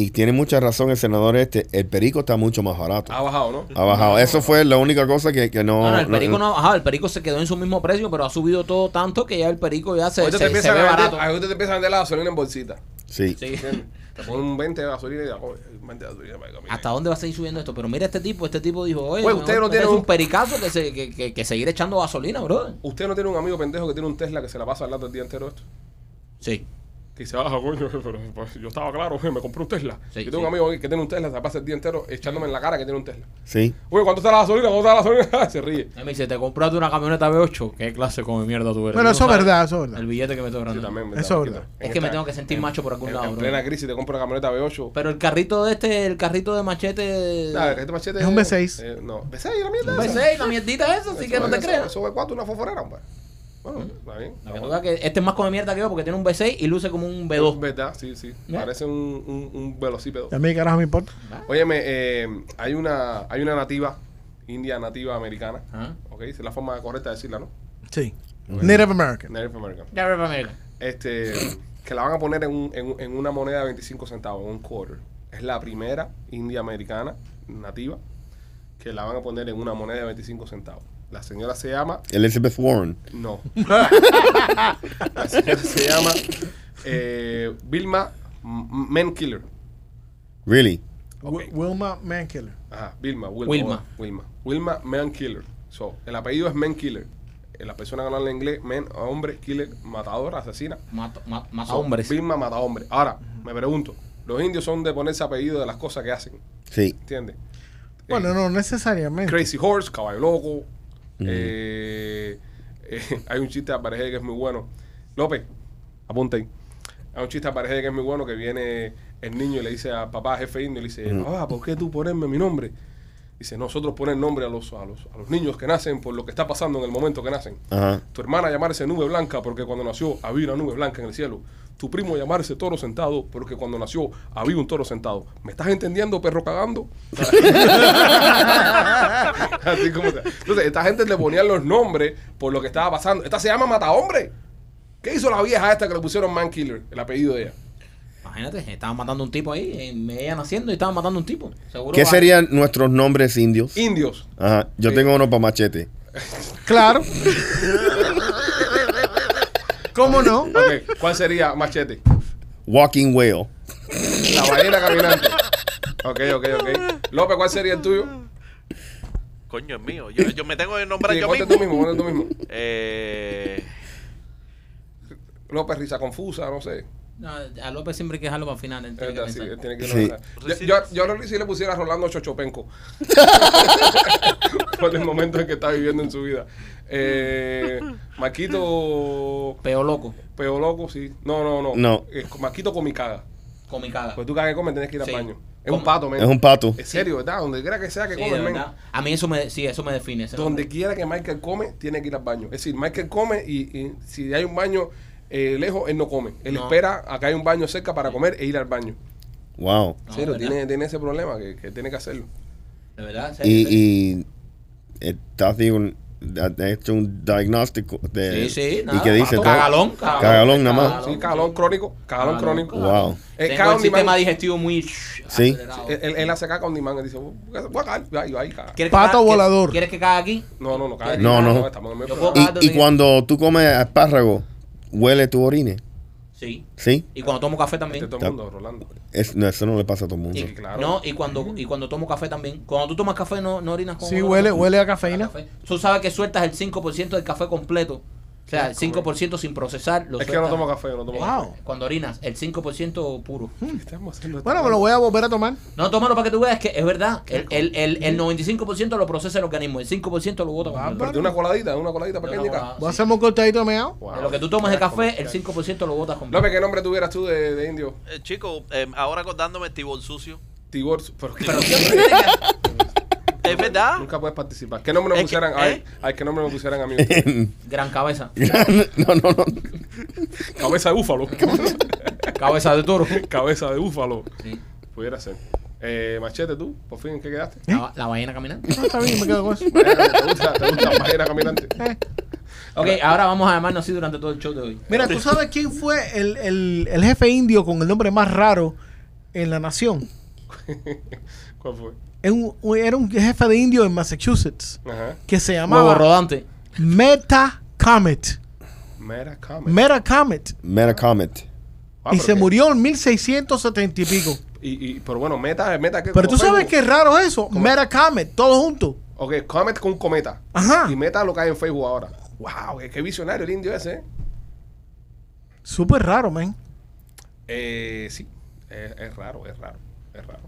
y tiene mucha razón el senador este, el perico está mucho más barato. Ha bajado, ¿no? Ha bajado. Eso fue la única cosa que, que no... No, no, el no- perico no ha bajado, el perico se quedó en su mismo precio, pero ha subido todo tanto que ya el perico ya se, Ahorita se- te se empiezan ve a vender, barato. ahorita te empiezan a vender la gasolina en bolsita. Sí. Te ponen un 20 de gasolina y ya, oye, un 20 de gasolina para. ¿Hasta dónde va a seguir subiendo esto? Pero mira este tipo, este tipo dijo, oye, usted no tiene meterse un- pericazo que, se, que, que, que seguir echando gasolina, brother. ¿Usted no tiene un amigo pendejo que tiene un Tesla que se la pasa hablando el día entero esto? Sí. Que dice, ah, coño, pero pues, yo estaba claro, me compré un Tesla. Sí, yo tengo sí. un amigo que tiene un Tesla, se pasa el día entero echándome en la cara que tiene un Tesla. Sí. Oye, ¿cuánto está la gasolina? ¿Cuánto está la gasolina? se ríe. Me dice, te compraste una camioneta V8. ¿Qué clase con mierda tú eres? Bueno, Tú eso es verdad, eso es verdad. El billete que me estoy Sí, ahorrando. también, Eso es ¿verdad? Es que me tengo que sentir macho por algún en, lado, En bro. plena crisis te compro una camioneta V8. Pero el carrito de este, el carrito de machete. Nada, este machete Es un V6. eh, no, V6, la mierda. Un esa. V6, la mierdita esa, así que no te Eso- creas. Eso V4, una foforera, hombre. Bueno, está bien. La que este es más come mierda que yo porque tiene un V6 y luce como un V2. ¿Verdad? Sí, sí. ¿Eh? Parece un, un, un velocípedo. A mí, carajo, me importa. Óyeme, eh, hay una hay una nativa, india nativa americana, Ajá. ¿ok? Es la forma correcta de decirla, ¿no? Sí. Native American. Native American. Ya, Red America. Este, que la van a poner en, un- en, un- en una moneda de 25 centavos, en un quarter. Es la primera india americana nativa que la van a poner en una moneda de 25 centavos. La señora se llama Elizabeth Warren. No. la señora se llama eh, Vilma Mankiller. Really? Wi- Wilma Mankiller. Ajá, Vilma, Wilma. Wilma. Wilma. Wilma Mankiller. So, el apellido es Mankiller. Eh, La persona que no habla inglés, man, hombre, killer, matador, asesina. Mata, ma- mata So, hombres. Vilma mata hombre. Ahora, me pregunto, los indios son de ponerse apellido de las cosas que hacen, Sí. ¿entiendes? Bueno, Eh, no necesariamente. Crazy Horse, Caballo Loco. Eh, eh, hay un chiste de Apareje que es muy bueno. López, apunta ahí. Hay un chiste de Apareje que es muy bueno que viene el niño y le dice a papá, jefe indio, y le dice, papá, ¿por qué tú ponerme mi nombre? Dice, nosotros poner nombre a los, a, los, a los niños que nacen por lo que está pasando en el momento que nacen. Ajá. Tu hermana llamarse nube blanca porque cuando nació había una nube blanca en el cielo. Tu primo llamarse toro sentado porque cuando nació había un toro sentado. ¿Me estás entendiendo, perro cagando? Así como te- Entonces, esta gente le ponían los nombres por lo que estaba pasando. Esta se llama Mata Hombre. ¿Qué hizo la vieja esta que le pusieron Man Killer, el apellido de ella? Imagínate, estaban matando un tipo ahí, en ella naciendo y estaban matando un tipo. Seguro ¿Qué va- serían nuestros nombres indios? Indios. Ajá. Yo Sí. tengo uno para machete. Claro. ¿Cómo no? Ok, ¿cuál sería Machete? Walking Whale. La ballena caminante. Ok, ok, ok. López, ¿cuál sería el tuyo? Coño, es mío. Yo, yo me tengo que nombrar Sí, yo ponte mismo. tú mismo, ponte tú mismo. Eh, López, risa confusa, no sé. No, a López siempre hay que dejarlo para el final. él tiene que Verdad, sí, pensar. él tiene que Sí. Yo, yo, yo a Rolly sí le pusiera a Rolando Chochopenco. Por el momento en que está viviendo en su vida. Eh, Maquito Peo loco, Peo Loco, sí. No, no, no. No. Eh, Maquito Comicaga. comicada. Pues tú cada que comes tienes que ir al Sí. baño. Es ¿Cómo? un pato, men. Es un pato. Es serio, ¿verdad? Donde quiera que sea que Sí, comes, men. verdad. A mí eso me, sí, eso me define. ese Donde quiera que Michael come, tiene que ir al baño. Es decir, Michael come y, y si hay un baño eh, lejos, él no come. Él No. espera a que hay un baño cerca para comer e ir al baño. Wow. No, Serio, ¿verdad? tiene, tiene ese problema que, que tiene que hacerlo. De verdad. Y, y estás digo, ha hecho un diagnóstico de, Sí, sí, y que dice Cagalón, cagalón. cagalón nada más. Cagalón. Sí, cagalón crónico. Cagalón Cagalón. crónico. Wow. Eh, Tengo caga el sistema digestivo muy Sí. Él, él- hace caca on demand y dice, voy a cagar, y caga. ¿Quieres que Pato volador. ¿Quieres que cague aquí? No, no, no caga. No, no. Yo programa. puedo- Y, y sí. cuando tú comes espárrago, huele tu orine, Sí. ¿sí? Y cuando tomo café Este también. todo el mundo, Rolando. Es, no, eso no le pasa a todo el mundo. Y, Sí, claro. No, y cuando, y cuando tomo café también. Cuando tú tomas café no, no orinas con Sí, olor huele, huele a cafeína. Café. Tú sabes que sueltas el 5% del café completo. O sea, el 5% sin procesar. Lo Es que yo no tomo café, yo no tomo Wow. café. Cuando orinas, el 5% puro. ¿Qué estamos haciendo? Bueno, me lo voy a volver a tomar. No, tómalo para que tú veas que es verdad. El, el, el, el 95% lo procesa el organismo, el 5% lo bota completo. Pero de una coladita, de una coladita pequeñita. a hacerme un cortadito de meado. Wow. De lo que tú tomas de café, el 5% lo botas completo. López, ¿qué nombre tuvieras tú de, de indio? Eh, chico, eh, ahora acordándome Tibor Sucio. Tibor, pero, Pero Es verdad. nunca puedes participar. ¿Qué nombre me Es que- pusieran? Ay, ¿eh? ay, ¿qué nombre me pusieran a mí? Gran cabeza. no, no, no. Cabeza de búfalo. Cabeza de toro. Cabeza de búfalo. Sí. Pudiera ser. Eh, machete, tú, por fin, ¿en qué quedaste? La, la ballena caminante. No, está bien, me quedo con eso. ¿Te gusta, te gusta la ballena caminante? Ok, ahora vamos a llamarnos así durante todo el show de hoy. Mira, ¿tú sabes quién fue el, el- el jefe indio con el nombre más raro en la nación? ¿Cuál fue? Era un, era un jefe de indio en Massachusetts Ajá. que se llamaba rodante. Meta Comet. Mera Comet. Meta Comet. Metacomet. Ah, y se qué- murió en 1670 y pico. Y, y, pero bueno, meta, meta que Pero tú sabes qué raro es eso. Meta Comet, todo junto. Ok, Comet con cometa. Ajá. Y meta lo que hay en Facebook ahora. Wow, qué, qué visionario el indio ese, ¿eh? Súper raro, man. Eh, sí, es, es raro, es raro, es raro.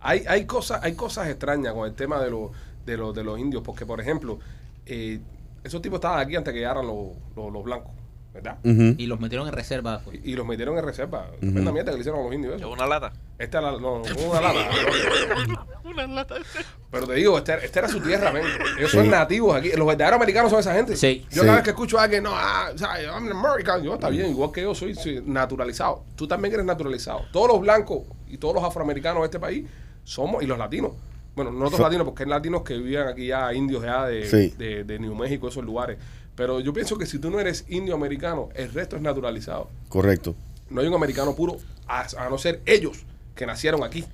Hay, hay, cosas, hay cosas extrañas con el tema de, los de, los de los indios, porque, por ejemplo, eh, esos tipos estaban aquí antes que llegaran los, los, los blancos, ¿verdad? Ujú. Y los metieron en reserva después. Y, y los metieron en reserva. Tremenda mierda que le hicieron a los indios. Eso. una lata. Esta la- no, no, una lata. Una lata. Pero te digo, esta, esta era su tierra, men. Ellos son nativos aquí. Los verdaderos americanos son esa gente. Sí. Yo Sí. cada vez que escucho a alguien, no, ah, I'm an American. Yo, está bien, igual que yo soy, soy naturalizado. Tú también eres naturalizado. Todos los blancos y todos los afroamericanos de este país somos, y los latinos. Bueno, no todos So- latinos, porque hay latinos que vivían aquí ya, indios ya de, Sí. de, de New México, esos lugares. Pero yo pienso que si tú no eres indio americano, el resto es naturalizado. Correcto. No hay un americano puro, a, a no ser ellos que nacieron aquí.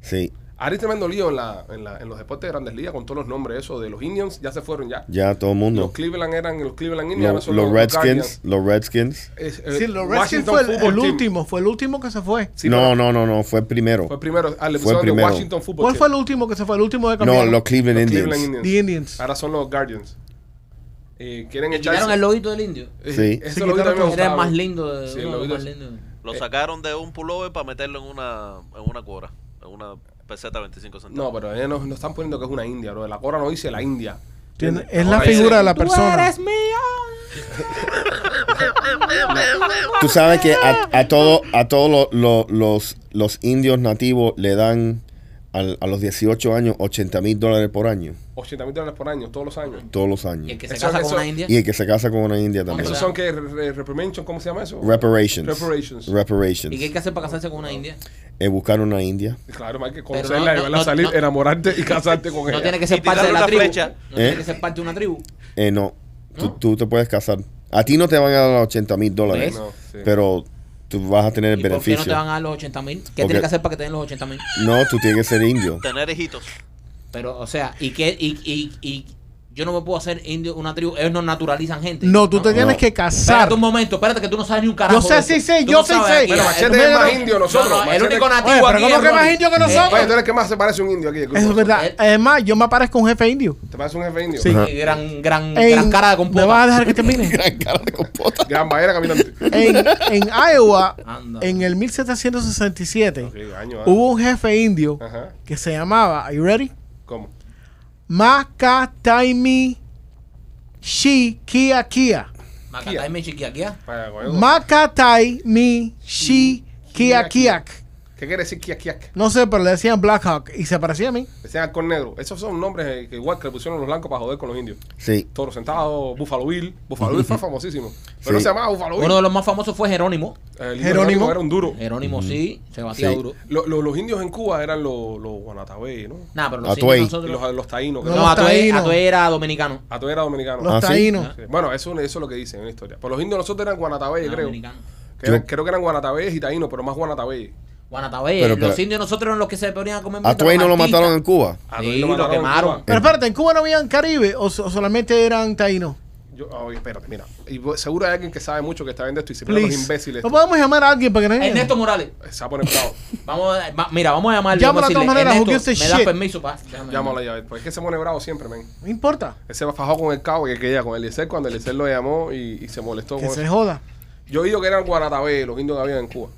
Sí. Hay tremendo lío en, la, en, la, en los deportes de grandes ligas con todos los nombres eso de los Indians, ya se fueron ya. Ya todo el Los mundo. Cleveland eran los Cleveland Indians, ahora Los, los. Redskins. Los Redskins. Es, eh, Sí, los Redskins Washington fue el, último. Fue el último que se fue. Sí, no, no, no, no. Fue el primero. Fue primero. Ah, le Fue pusieron de primero. Washington Football ¿Cuál Team. fue el último que se fue? El último de No, campeón. los Cleveland Los Indians. Cleveland Indians. The Indians. Ahora son los Guardians. Eh, quieren ¿Le echarse. quitaron el loguito del indio? Eh, Sí. Ese Sí, me todo. Era el más lindo de Sí, el los loguito más lindos. Lo sacaron de un pullover para meterlo en una, en una cuora. En una peseta 25 centavos. No, pero ellos nos, nos están poniendo que es una india, bro. La cora no dice la India. Tiene- ¿Entiendes? es la Ahora dice- figura de la persona. Tú sabes que a, a todo, a todos lo- lo- los, los indios nativos le dan al- a los 18 años 80 mil dólares por año. 80 mil dólares por año, todos los años. Todos los Y el años. que se Eso- casa eso- con una india. Y el que se casa con una india también. Esos son que re- reprimation, ¿cómo se llama eso? Reparations. Reparations. Reparations. ¿Y qué hay que hacer para casarse con una india? Es buscar una india. Claro, hay que conocerla, no- llevarla a no- salir, no- enamorarte y casarte con ella. No tiene que ser parte de la tribu. flecha. No ¿Eh? tiene que ser parte de una tribu. Eh, no. Tú, ¿No? tú te puedes casar. A ti no te van a dar los 80 mil dólares. Sí. Pero tú vas a tener el ¿Y por qué no beneficio. te van a dar los 80 mil? ¿Qué Porque- tienes que hacer para que te den los 80 mil? No, tú tienes que ser indio. Tener hijitos. Pero, o sea, ¿y qué? Y, y, y yo no me puedo hacer indio una tribu. Ellos no naturalizan gente. No, tú te tienes que casar. Espérate un momento, espérate que tú no sabes ni un carajo. Yo sé, sí Tú yo no sí sé. El- Machete el es más indio No, nosotros. no, el único nativo Oye, pero aquí ¿cómo es que más indio que nosotros? Oye, tú eres que más se parece un indio aquí. Eso es verdad. Él- Además, yo me parezco a un jefe indio. ¿Te parece un jefe indio? Sí. Ajá. Gran, gran, En- gran cara de ¿Me compota. vas a dejar que termine? Gran cara de compota. Gran bajera caminante. en, en Iowa, Anda. en el 1767, Ok, año, ah. hubo un jefe indio Ajá. que se llamaba, ¿are you ready? ¿Cómo? Makataimi Shi Kia Kia. Macatay me chiquiaquia. Vaya, coño. Makataimi Shi Kia Kia. ¿Qué quiere decir kiak kiak? No sé, pero le decían Black Hawk y se parecía a mí. Decían halcón negro. Esos son nombres eh, que igual que le pusieron los blancos para joder con los indios. Sí. Toro sentado, Buffalo Bill. Buffalo Bill fue famosísimo. Pero Sí. no se llamaba Buffalo Bill. Uno de los más famosos fue Jerónimo. El Jerónimo. era un duro. Jerónimo sí, se batía Sí. duro. Lo- lo- los indios en Cuba eran los, los guanatabey, ¿no? Nah, pero los Atuey. nosotros... los, los taínos. No, Atuey, taínos. Atuey era dominicano. Atuey era dominicano. Los Ah, taínos. Sí. Bueno, eso, eso es lo que dicen en la historia. Pues los indios nosotros eran guanatabeyes, Ah, creo. creo que eran guanatabeyes y taínos, pero más guanatabeyes. Guanatabey, Pero, los indios nosotros eran los que se ponían a comer A Twain no lo mataron en Cuba. A Sí, lo en quemaron. Pero espérate, ¿en Cuba no habían Caribe o, so- o solamente eran taínos? Yo, oye, espérate, mira. Y seguro hay alguien que sabe mucho que está viendo esto y se pone los imbéciles. No podemos llamar a alguien para que nos Ernesto Morales. Se va a poner bravo. Vamos a- va- mira, vamos a llamarle. Llámalo de todas maneras, Ernesto, ¿me das shit? permiso? Pa? Déjame Llámalo ya. a ver, Pues es que se pone bravo siempre, men. No importa. Él se fajó con el cabo que quería con Eliezer cuando Eliezer lo llamó y, y se molestó Que con se eso. joda. Yo he oído que eran guanatabé, los indios que habían en Cuba.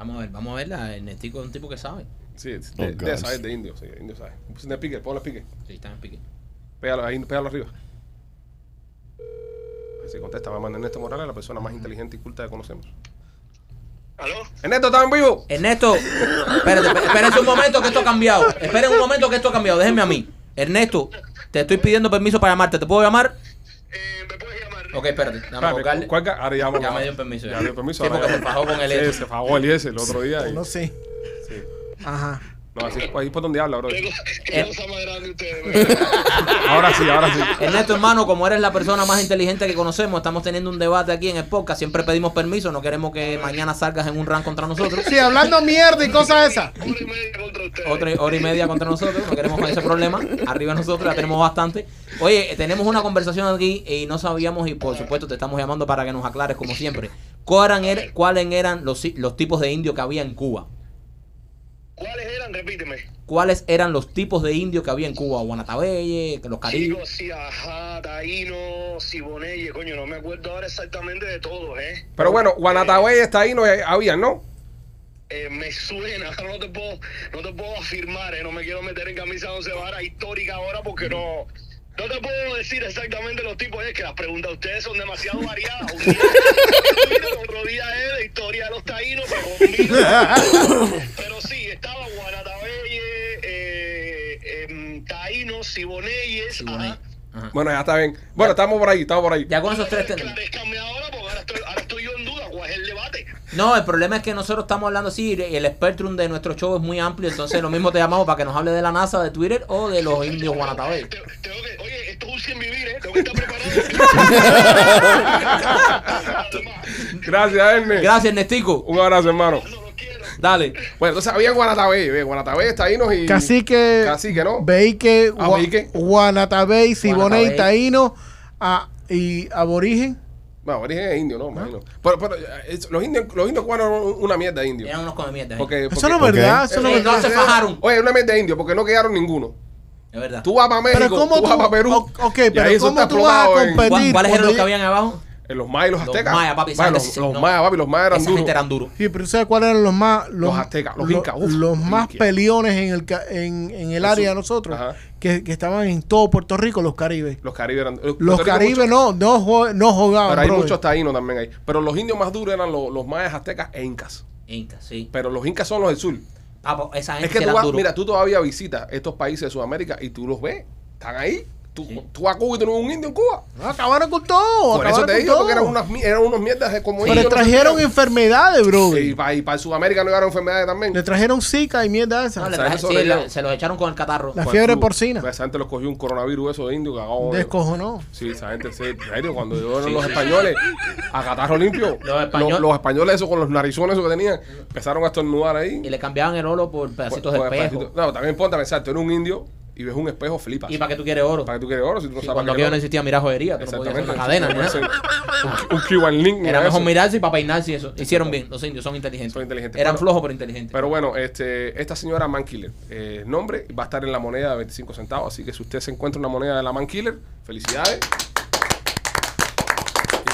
Vamos a ver, vamos a ver. la- Ernestico es un tipo que sabe. Sí, de, Oh, de saber de indios, sí, indios sabe. Pusiste el pique, ponle el pique. Sí, está en pique. Pégalo ahí, pégalo arriba. Si contesta, manda Ernesto Morales, la persona más inteligente y culta que conocemos. ¿Aló? Ernesto, ¿estás en vivo? Ernesto, espérate, espé- espérense un momento que esto ha cambiado. Esperen un momento que esto ha cambiado. Déjenme a mí. Ernesto, te estoy pidiendo permiso para llamarte. ¿Te puedo llamar? Ok, espérate. Dame cuelga, ahora llamo. Ya me dio permiso, ya. Ya dio permiso. Sí, porque ya. se fajó con el Sí, este. se fajó Eliezer el otro día. y- No sé. sí. Ajá. No, así, ahí por donde habla, bro. Qué cosa más grande ustedes. Ahora sí, ahora sí. Ernesto, hermano, como eres la persona más inteligente que conocemos, estamos teniendo un debate aquí en el podcast. Siempre pedimos permiso. No queremos que mañana salgas en un run contra nosotros. Sí, hablando mierda y cosas esas. Hora y media contra ustedes. Otra hora y media contra nosotros, no queremos ese problema. Arriba nosotros ya tenemos bastante. Oye, tenemos una conversación aquí y no sabíamos, y por supuesto te estamos llamando para que nos aclares, como siempre. ¿Cuáles eran, cuáles eran los, los tipos de indios que había en Cuba? ¿Cuáles eran? Repíteme. ¿Cuáles eran los tipos de indios que había en Cuba? Guanatabelle, los caribes. Sí, ajá, Taíno, Siboneye, coño, no me acuerdo ahora exactamente de todos, ¿eh? Pero bueno, Guanatabey está ahí, no había, ¿no? Eh, me suena, no te puedo, no te puedo afirmar, ¿eh? No me quiero meter en camisa de once varas histórica ahora porque no... No te puedo decir exactamente los tipos, es que las preguntas de ustedes son demasiado variadas. Un día es otro día es de historia de los taínos, pero. Pero sí, estaba Guanatabelle, eh, em, taínos, siboneyes. Bueno, ya está bien. Bueno, estamos por ahí, estamos por ahí. Ya con esos tres No, el problema es que nosotros estamos hablando así y el spectrum de nuestro show es muy amplio, entonces lo mismo te llamamos para que nos hable de la NASA, de Twitter o de los indios que, oye, esto es un sin vivir, ¿eh? Tengo que estar preparado. Gracias, Ernest. Gracias, Ernestico. Un abrazo, hermano. Dale. Bueno, entonces había Guanatabey, ve, Guanatabey, taínos y... Cacique. Cacique, ¿no? Veique. Ah, Gua-. Guanatabey, Siboney. Taíno. ah, y aborigen. Bueno, origen es indio, ¿no? Imagino. Pero, pero eh, es- los indios, los indios cubanos eran una mierda de indios. Eran unos come mierda. Porque, Eso porque- no es verdad. Eso no es Eh, no verdad. se fajaron. Oye, una mierda de indios, porque no quedaron ninguno. Es verdad. Tú vas para Pero México, ¿cómo tú vas tú- para Perú. o- ok, y pero ahí eso ¿cómo está tú vas a explotado en- competir? ¿Cuál- ¿Cuáles eran los que habían abajo? En los mayas y los Los aztecas. mayas, papi. los, los no. mayas, papi, los mayas eran duros. gente eran duros. Sí, pero ¿sabes cuáles eran los más Los aztecas, los lo- incas, los los más incas. peleones en el ca- en, en el área de nosotros Ajá. que, que estaban en todo Puerto Rico, los caribes. Los caribes eran. Los Puerto Rico caribes no no no jugaban. Pero hay brother. muchos taínos también ahí. Pero los indios más duros eran los, los mayas, aztecas e incas. Inca, sí. Pero los incas son los del sur. Ah, pues, esa gente Es que tú vas, mira, tú todavía visitas estos países de Sudamérica y tú los ves. Están ahí. Tú, Sí. tú a Cuba y tú no ves un indio en Cuba. No, acabaron con todo. Por eso acabaron te con digo, todo. porque eran, unas, eran unos mierdas de como Pero indios. le no trajeron enfermedades, bro. Y para, y para Sudamérica no llegaron enfermedades también. Le trajeron zika y mierda esa. No, traje- sí, se los echaron con el catarro. La Con fiebre flu. porcina. Esa gente los cogió un coronavirus eso de indio de- Descojonó. Sí, esa gente se. En serio, cuando llegaron Sí, los sí, españoles a catarro limpio, Los español- los, los españoles, eso con los narizones eso que tenían, empezaron a estornudar ahí. Y le cambiaban el oro por pedacitos Pues- de pues, espejo. pedacitos- No, también ponte a pensar, tú eres un indio y ves un espejo, flipas. ¿Y para qué tú quieres oro? ¿Para qué tú quieres oro si tú no Sí, sabes cuando aquello no existía mirar joyería, tú no podías hacer cadena. Ser Un, un Cuban link. Era mejor eso. mirarse y para peinarse y eso. Hicieron bien, los indios son inteligentes. Son inteligentes. Eran flojos pero inteligentes. Pero bueno, este, esta señora Man Killer, eh, nombre va a estar en la moneda de 25 centavos. Así que si usted se encuentra una moneda de la Man Killer, felicidades.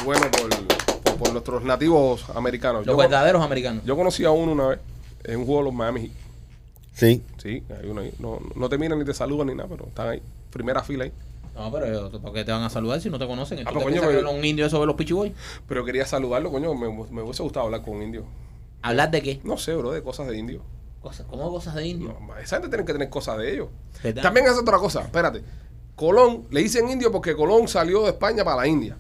Y bueno, por, por- por nuestros nativos americanos. los Yo, verdaderos americanos. yo conocí a uno una vez en un juego de los Miami Heat. Sí. Sí, hay uno ahí. No, no te miran ni te saludan ni nada, pero están ahí. Primera fila ahí. No, pero ¿por qué te van a saludar si no te conocen? ¿Tú Ah, pues, coño, pero- un indio eso de los pichiboy? Pero quería saludarlo, coño. Me, me hubiese gustado hablar con un indio. ¿Hablar de qué? No sé, bro, de cosas de indio. Cosas, ¿Cómo cosas de indio? No, esa gente tiene que tener cosas de ellos. ¿Verdad? También es otra cosa, espérate. Colón, le dicen indio porque Colón salió de España para la India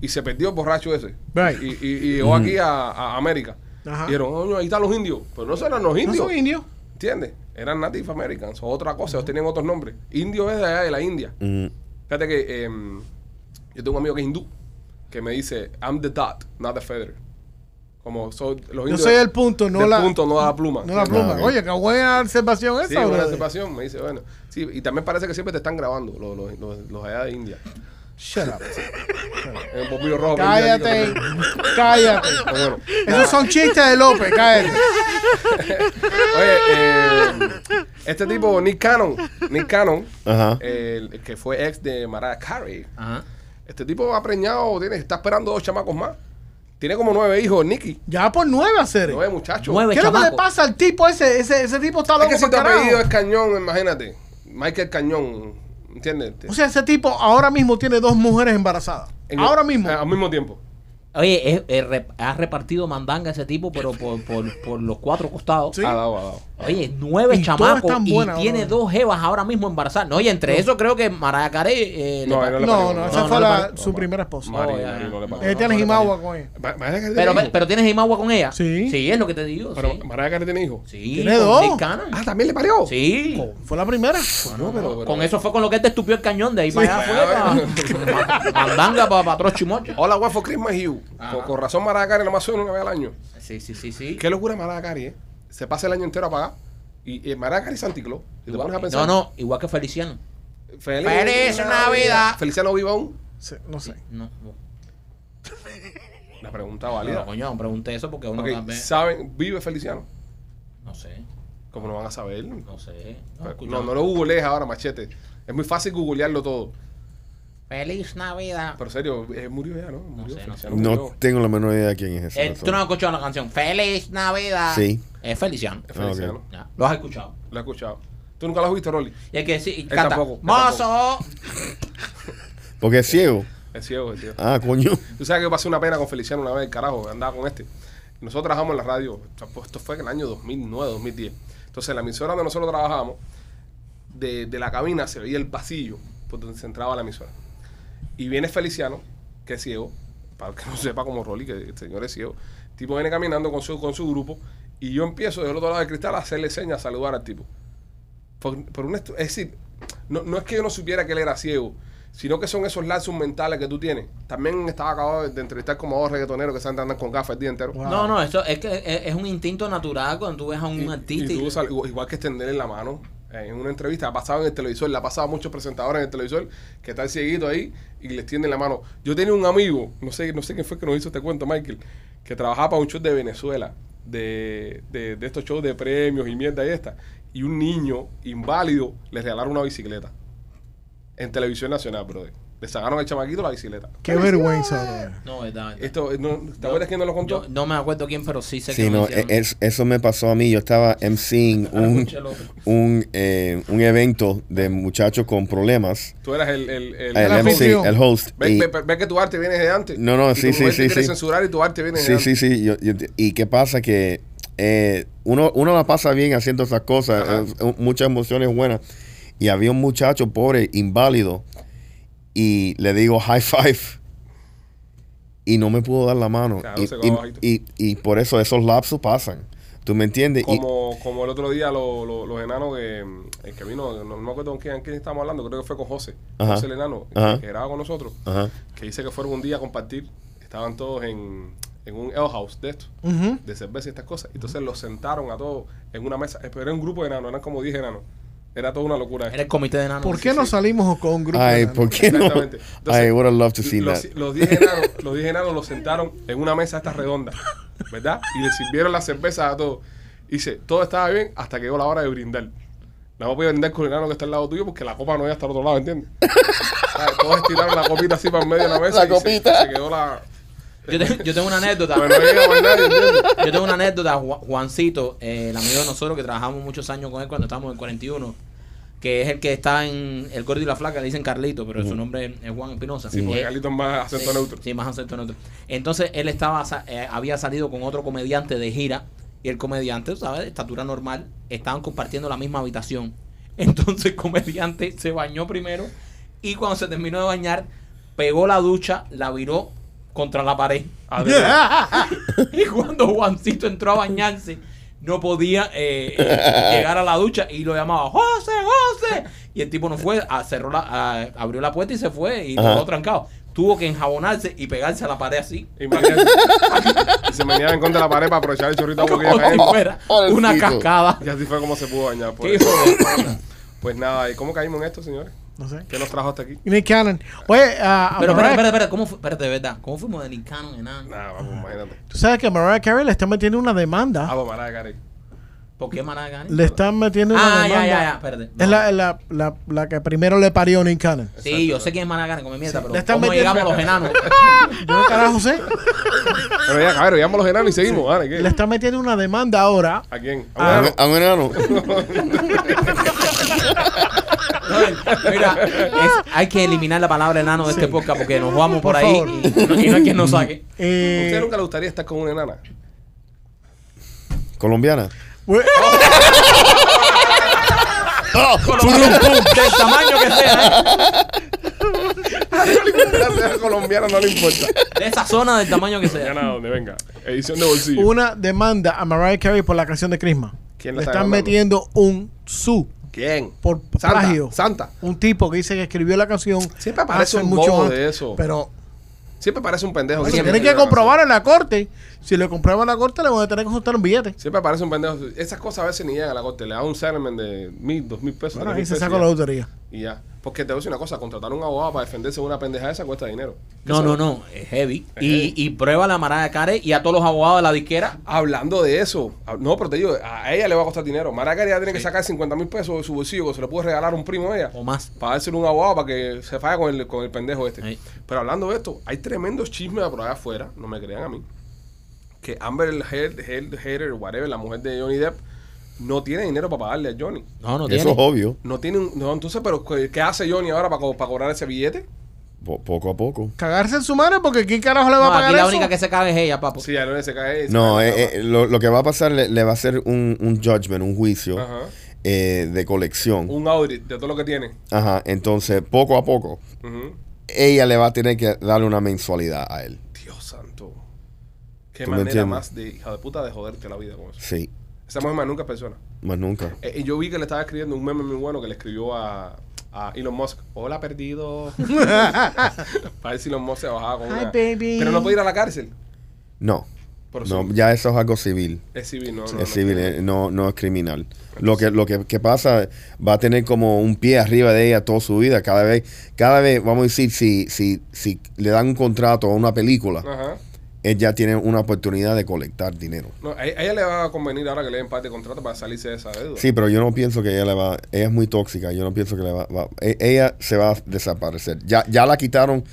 y se perdió el borracho ese. Right. Y, y- y llegó aquí a, a América. Ajá. Y dijeron, "Coño, ahí están los indios. Pero no eran los No indios. son indios. ¿Entiendes? Eran Native Americans o otra cosa, ellos tenían otros nombres. Indio es de allá de la India. Mm. Fíjate que em, yo tengo un amigo que es hindú que me dice, I'm the dot, not the feather. Como soy, los Yo indios. soy el punto, no del la. punto, no la pluma. No la pluma. Ah. Oye, qué buena observación esa, Sí, buena brother. observación. Me dice, bueno. Sí, y también parece que siempre te están grabando los, los, los, los allá de India. Shut up. El rojo. Cállate. Cállate. Pero bueno. Esos son chistes de López, cállate. Oye, eh, este tipo, Nick Cannon, Nick Cannon, Ajá. el, el que fue ex de Mariah Carey, Ajá. este tipo ha preñado, tiene, está esperando dos chamacos más. Tiene como nueve hijos, Nicky. Ya por nueve hacer. Nueve muchachos. Nueve ¿Qué es lo que le chamacos. pasa al tipo ese? Ese, ese tipo está Es loco que si tu carajo. apellido es Cañón, imagínate. Michael Cañón, ¿entiendes? O sea, ese tipo ahora mismo tiene dos mujeres embarazadas. En- ahora mismo. eh, al mismo tiempo. Oye, es- es re- ha repartido mandanga ese tipo, pero por, por, por los cuatro costados. Sí. Ha dado, ha dado. Oye, nueve Y todas chamacos y buenas, tiene bro. dos jevas ahora mismo embarazadas. No, oye, entre eso creo que Mariah Carey eh, le No, no le no, no, No, esa no fue la- su primera esposa. No. Él no, tiene no Jimagua con ella. Carey pero, pero tienes Jimagua con ella. Sí. Sí, es lo que te digo. Pero sí. Mariah Carey tiene hijos. Sí, ¿Tiene dos? Ah, también le parió. Sí. Fue la primera. No, pero, Con eso fue con lo que él te estupió el cañón de ahí para allá fue pa- mandanga para otro chimocho. Hola, what for Christmas you. Con razón Mariah Carey nomás suena una vez al año. Sí, sí, sí, sí. Qué locura Mariah Carey, ¿eh? Se pasa el año entero a pagar. Y, y Claus. Si te pones a pensar. No, no, igual que Feliciano. Feliz, Feliz Navidad. Feliciano viva aún. Sí, no sé. No, no. La pregunta No, válida. coño, no pregunté eso porque uno Ok, también. ¿Saben? ¿Vive Feliciano? No sé, ¿Cómo no van a saber? no sé. No, No, no, lo googlees ahora, machete. Es muy fácil googlearlo todo. Feliz Navidad. Pero serio, eh, murió ya, ¿no? Murió, sé, no tengo la menor idea de quién es ese. Eh, tú no has escuchado la canción Feliz Navidad. Sí. Es Feliciano. Es Feliciano. Ya, Lo has escuchado. Lo he escuchado. ¿Tú nunca lo has visto, Rolly? Y es que sí, y canta. tampoco, Mozo. Porque es ciego. Es ciego, es ciego. Ah, coño. Tú sabes que pasé una pena con Feliciano una vez, carajo, andaba con este. Nosotros trabajamos en la radio, esto fue en el año 2009, 2010. Entonces, en la emisora donde nosotros trabajábamos, de, de la cabina se veía el pasillo por donde se entraba la emisora. Y viene Feliciano, que es ciego, para el que no sepa como Rolly, que el señor es ciego. El tipo viene caminando con su, con su grupo y yo empiezo del otro lado del cristal a hacerle señas, a saludar al tipo. Por, por un es decir, no, no es que yo no supiera que él era ciego, sino que son esos lazos mentales que tú tienes. También estaba acabado de, de entrevistar como dos reggaetoneros que se andan con gafas el día entero. Wow. No, no, eso es que es, es un instinto natural cuando tú ves a un Y- artista. y tú igual, que extenderle la mano en una entrevista, ha pasado en el televisor, le ha pasado a muchos presentadores en el televisor que están cieguitos ahí y les tienden la mano. Yo tenía un amigo, no sé, no sé quién fue que nos hizo este cuento, Michael, que trabajaba para un show de Venezuela, de, de, de estos shows de premios y mierda y esta, y un niño inválido le regalaron una bicicleta en televisión nacional, brother. Le sacaron al chamaquito la bicicleta. Qué vergüenza. No, verdad, verdad. Esto, no, ¿Te acuerdas quién nos lo contó? Yo no me acuerdo quién, pero sí sé que Sí, lo no, hicieron. es- eso me pasó a mí. Yo estaba MCing un, el otro. un, eh, un evento de muchachos con problemas. Tú eras el, el, el, El la MC, función. el host. Ve, y- ve- ve que tu arte viene de antes. No, no, Y sí, tu sí, sí, te sí. censurar y tu arte viene de Sí, antes. sí, sí. yo- yo- ¿Y qué pasa? Que eh, uno, uno la pasa bien haciendo esas cosas, eh, muchas emociones buenas. Y había un muchacho pobre, inválido, y le digo high five. Y no me pudo dar la mano. Claro, y, y- y- y por eso esos lapsos pasan. ¿Tú me entiendes? Y- Como, como el otro día lo- lo- los enanos que, el que vino, no, no me acuerdo con quién, quién estábamos hablando, creo que fue con José. Ajá. José el enano, Ajá. que, que graba con nosotros, Ajá. que dice que fueron un día a compartir. Estaban todos en, en un ale house de esto, de cerveza y estas cosas. Entonces los sentaron a todos en una mesa. Pero era un grupo de enanos, eran como 10 enanos. Era toda una locura. Era el comité de enanos. ¿Por qué no salimos con un grupo? Ay, de ¿por qué no? Exactamente. Entonces, I would have loved to see los, that. los 10 enanos, los 10 enanos los sentaron en una mesa esta redonda, ¿verdad? Y le sirvieron las cervezas a todos. Y dice, todo estaba bien hasta que llegó la hora de brindar. No voy a brindar con el enano que está al lado tuyo porque la copa no iba hasta el otro lado, ¿entiendes? Todos estiraron la copita así para en medio de la mesa. La y copita. Se, quedó la... Yo, te- yo tengo una anécdota. Más. Yo tengo una anécdota, Ju- Juancito, eh, el amigo de nosotros que trabajamos muchos años con él cuando estábamos en 41, que es el que está en El Gordo y la Flaca, le dicen Carlito, pero su nombre es Juan Espinosa. Sí, porque Eh, Carlitos es más acento sí, neutro. Sí, más acento neutro. Entonces él estaba sa- eh, había salido con otro comediante de gira y el comediante, ¿sabes? De estatura normal, estaban compartiendo la misma habitación. Entonces el comediante se bañó primero y cuando se terminó de bañar, pegó la ducha, la viró contra la pared. Adrián. Y cuando Juancito entró a bañarse, no podía eh, eh, llegar a la ducha y lo llamaba, José, Y el tipo no fue, a- cerró la, a- abrió la puerta y se fue y Ajá. quedó trancado. Tuvo que enjabonarse y pegarse a la pared así. Imagínate. y se meneaba en contra de la pared para aprovechar el chorrito de agua una cascada. Y así fue como se pudo bañar. por Qué eso. Pues nada, ¿y cómo caímos en esto, señores? No sé. ¿Qué nos trajo hasta aquí? Nick Cannon. Oye, ah, Pero espérate, espérate, espérate, ¿cómo? Espérate, de verdad. ¿Cómo fuimos de Lincano en nada? Nada, vamos, imagínate. tú sabes que Mariah Carey le están metiendo una demanda. Vamos, Mariah Carey. ¿Por qué Maragani? Le están metiendo una Ah, ya, ya, ya, espérate. Es la, la, la, la que primero le parió Nick Cannon. Sí, yo sé quién es Maragani, come mierda, pero le están ¿cómo metiendo- llegamos a los enanos? Yo carajo sé. Pero ya, cabrón, llegamos a los enanos y seguimos, ¿vale? ¿Qué? Le están metiendo una demanda ahora. ¿A quién? Ah, ¿A un A un enano. No, Mira, es- hay que eliminar la palabra enano de este podcast porque nos vamos por, Por ahí y, no- y no hay quien nos saque. ¿A Eh, usted nunca le gustaría estar con una enana? Colombiana. We- Del tamaño que sea, ¿eh? La sea colombiana no le importa. de esa zona del tamaño que Ya sea. nada, donde venga. Edición de bolsillo. una demanda a Mariah Carey por la canción de Christmas. ¿Quién le la está están demandando? metiendo un su ¿Quién? por Santa. plagio. Santa. Un tipo que dice que escribió la canción. Siempre aparece hace un mucho bobo de eso. Pero Siempre parece un pendejo. bueno, tienen que comprobar en la corte. Si le comprueban en la corte, le van a tener que soltar un billete. Siempre parece un pendejo. Esas cosas a veces ni llegan a la corte. Le dan un settlement de mil, dos mil pesos. Bueno, ahí se saca la lotería. Y ya. Porque te voy a decir una cosa. Contratar a un abogado para defenderse de una pendeja esa cuesta dinero. No, no, no, es heavy. Es Y, heavy. y prueba la Mariah Carey y a todos los abogados de la disquera. Hablando de eso, a- no, pero te digo, a ella le va a costar dinero. Maracari ya tiene que sacar 50 mil pesos de su bolsillo que se le puede regalar a un primo de ella. O más. Para dárselo un abogado para que se falle con el, con el pendejo este. Sí. Pero hablando de esto, hay tremendos chismes por allá afuera, no me crean a mí, que Amber Heard, Heard, Heard, whatever, la mujer de Johnny Depp, no tiene dinero para pagarle a Johnny. No, no Eso tiene. es obvio. No tiene un, no, entonces, pero ¿qué hace Johnny ahora para, co- para cobrar ese billete? Po- poco a poco. Cagarse en su madre porque ¿quién carajo le va No, a pagar aquí la eso? única que se caga es ella, papo. Si ya no se cae. se No, cae, eh, eh, lo, lo que va a pasar le, le va a hacer un, un judgment, un juicio Ajá. eh, de colección. Un audit de todo lo que tiene. Ajá, entonces poco a poco Ujú. ella le va a tener que darle una mensualidad a él. Dios santo. Qué ¿Tú me manera entiendes? más de hija de puta de joderte la vida con eso. Sí, Esa mujer más nunca es persona. más nunca. Eh, y yo vi que le estaba escribiendo un meme muy bueno que le escribió a, a Elon Musk. Hola, perdido. Para ver si Elon Musk se bajaba con Hi, una... baby. Pero no puede ir a la cárcel. No, Por no, ya eso es algo civil. es civil, no, no, es no. civil, eh, no, no es criminal. Lo que, lo que, que pasa, va a tener como un pie arriba de ella toda su vida. Cada vez, cada vez, vamos a decir, si, si, si le dan un contrato a una película, Ajá. Ella tiene una oportunidad de colectar dinero. No, a, ella le va a convenir ahora que le den parte de contrato para salirse de esa deuda. Sí, pero yo no pienso que ella le va, ella es muy tóxica, yo no pienso que le va, va- e- ella se va a desaparecer. Ya, ya la quitaron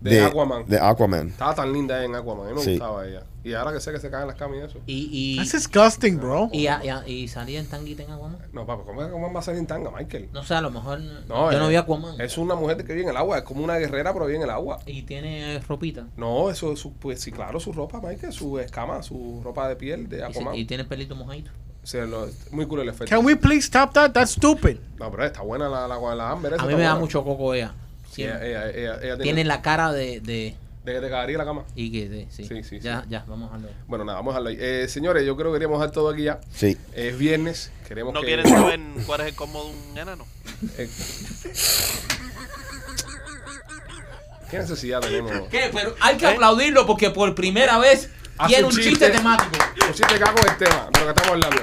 De de, Aquaman. de Aquaman. Estaba tan linda en Aquaman. A mí me Sí. gustaba ella. Y ahora que sé que se caen las camas y eso. Y, y, That's disgusting, bro. y, y, y salía en tanguita en Aquaman. No, papá, ¿cómo Aquaman va a salir en tanga, Michael? No sé, a lo mejor. No, yo no es- vi Aquaman. Es una mujer que vive en el agua. Es como una guerrera, pero vive en el agua. Y tiene ropita. No, eso es su, pues sí, claro, su ropa, Michael, su escama, su ropa de piel de Y, se- Aquaman. y tiene pelito mojadito. O sea, lo- muy cool el efecto. Can we please stop that? That's stupid. No, pero está buena la, la, la Amber. A mí me da mucho coco ella. Sí, ella, Siempre. ella, ella, ella tiene, Tiene la cara de. de de que te cagaría la cama. y que de, sí. Sí, sí, ya, ya, vamos a hablar. Bueno, nada, vamos a ahí. Eh, señores, yo creo que queríamos dejar todo aquí ya. Sí. Es viernes, queremos ¿No que... quieren saber cuál es el combo de un enano? Eh, ¿Qué necesidad tenemos? ¿Qué? Pero hay que aplaudirlo porque por primera vez Hace tiene un un chiste, chiste. temático. Pues si te cago el tema de lo que estamos hablando.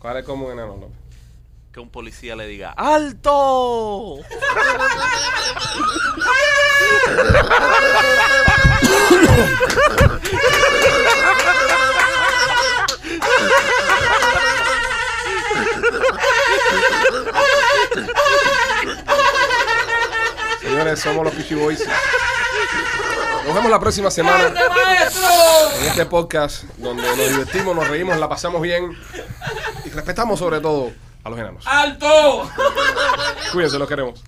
¿Cuál es como enano, López? Que un policía le diga ¡Alto! Señores, somos los Pichi Boys. Nos vemos la próxima semana en este podcast donde nos divertimos, nos reímos, la pasamos bien y respetamos sobre todo a los enanos. ¡Alto! Cuídense, los queremos.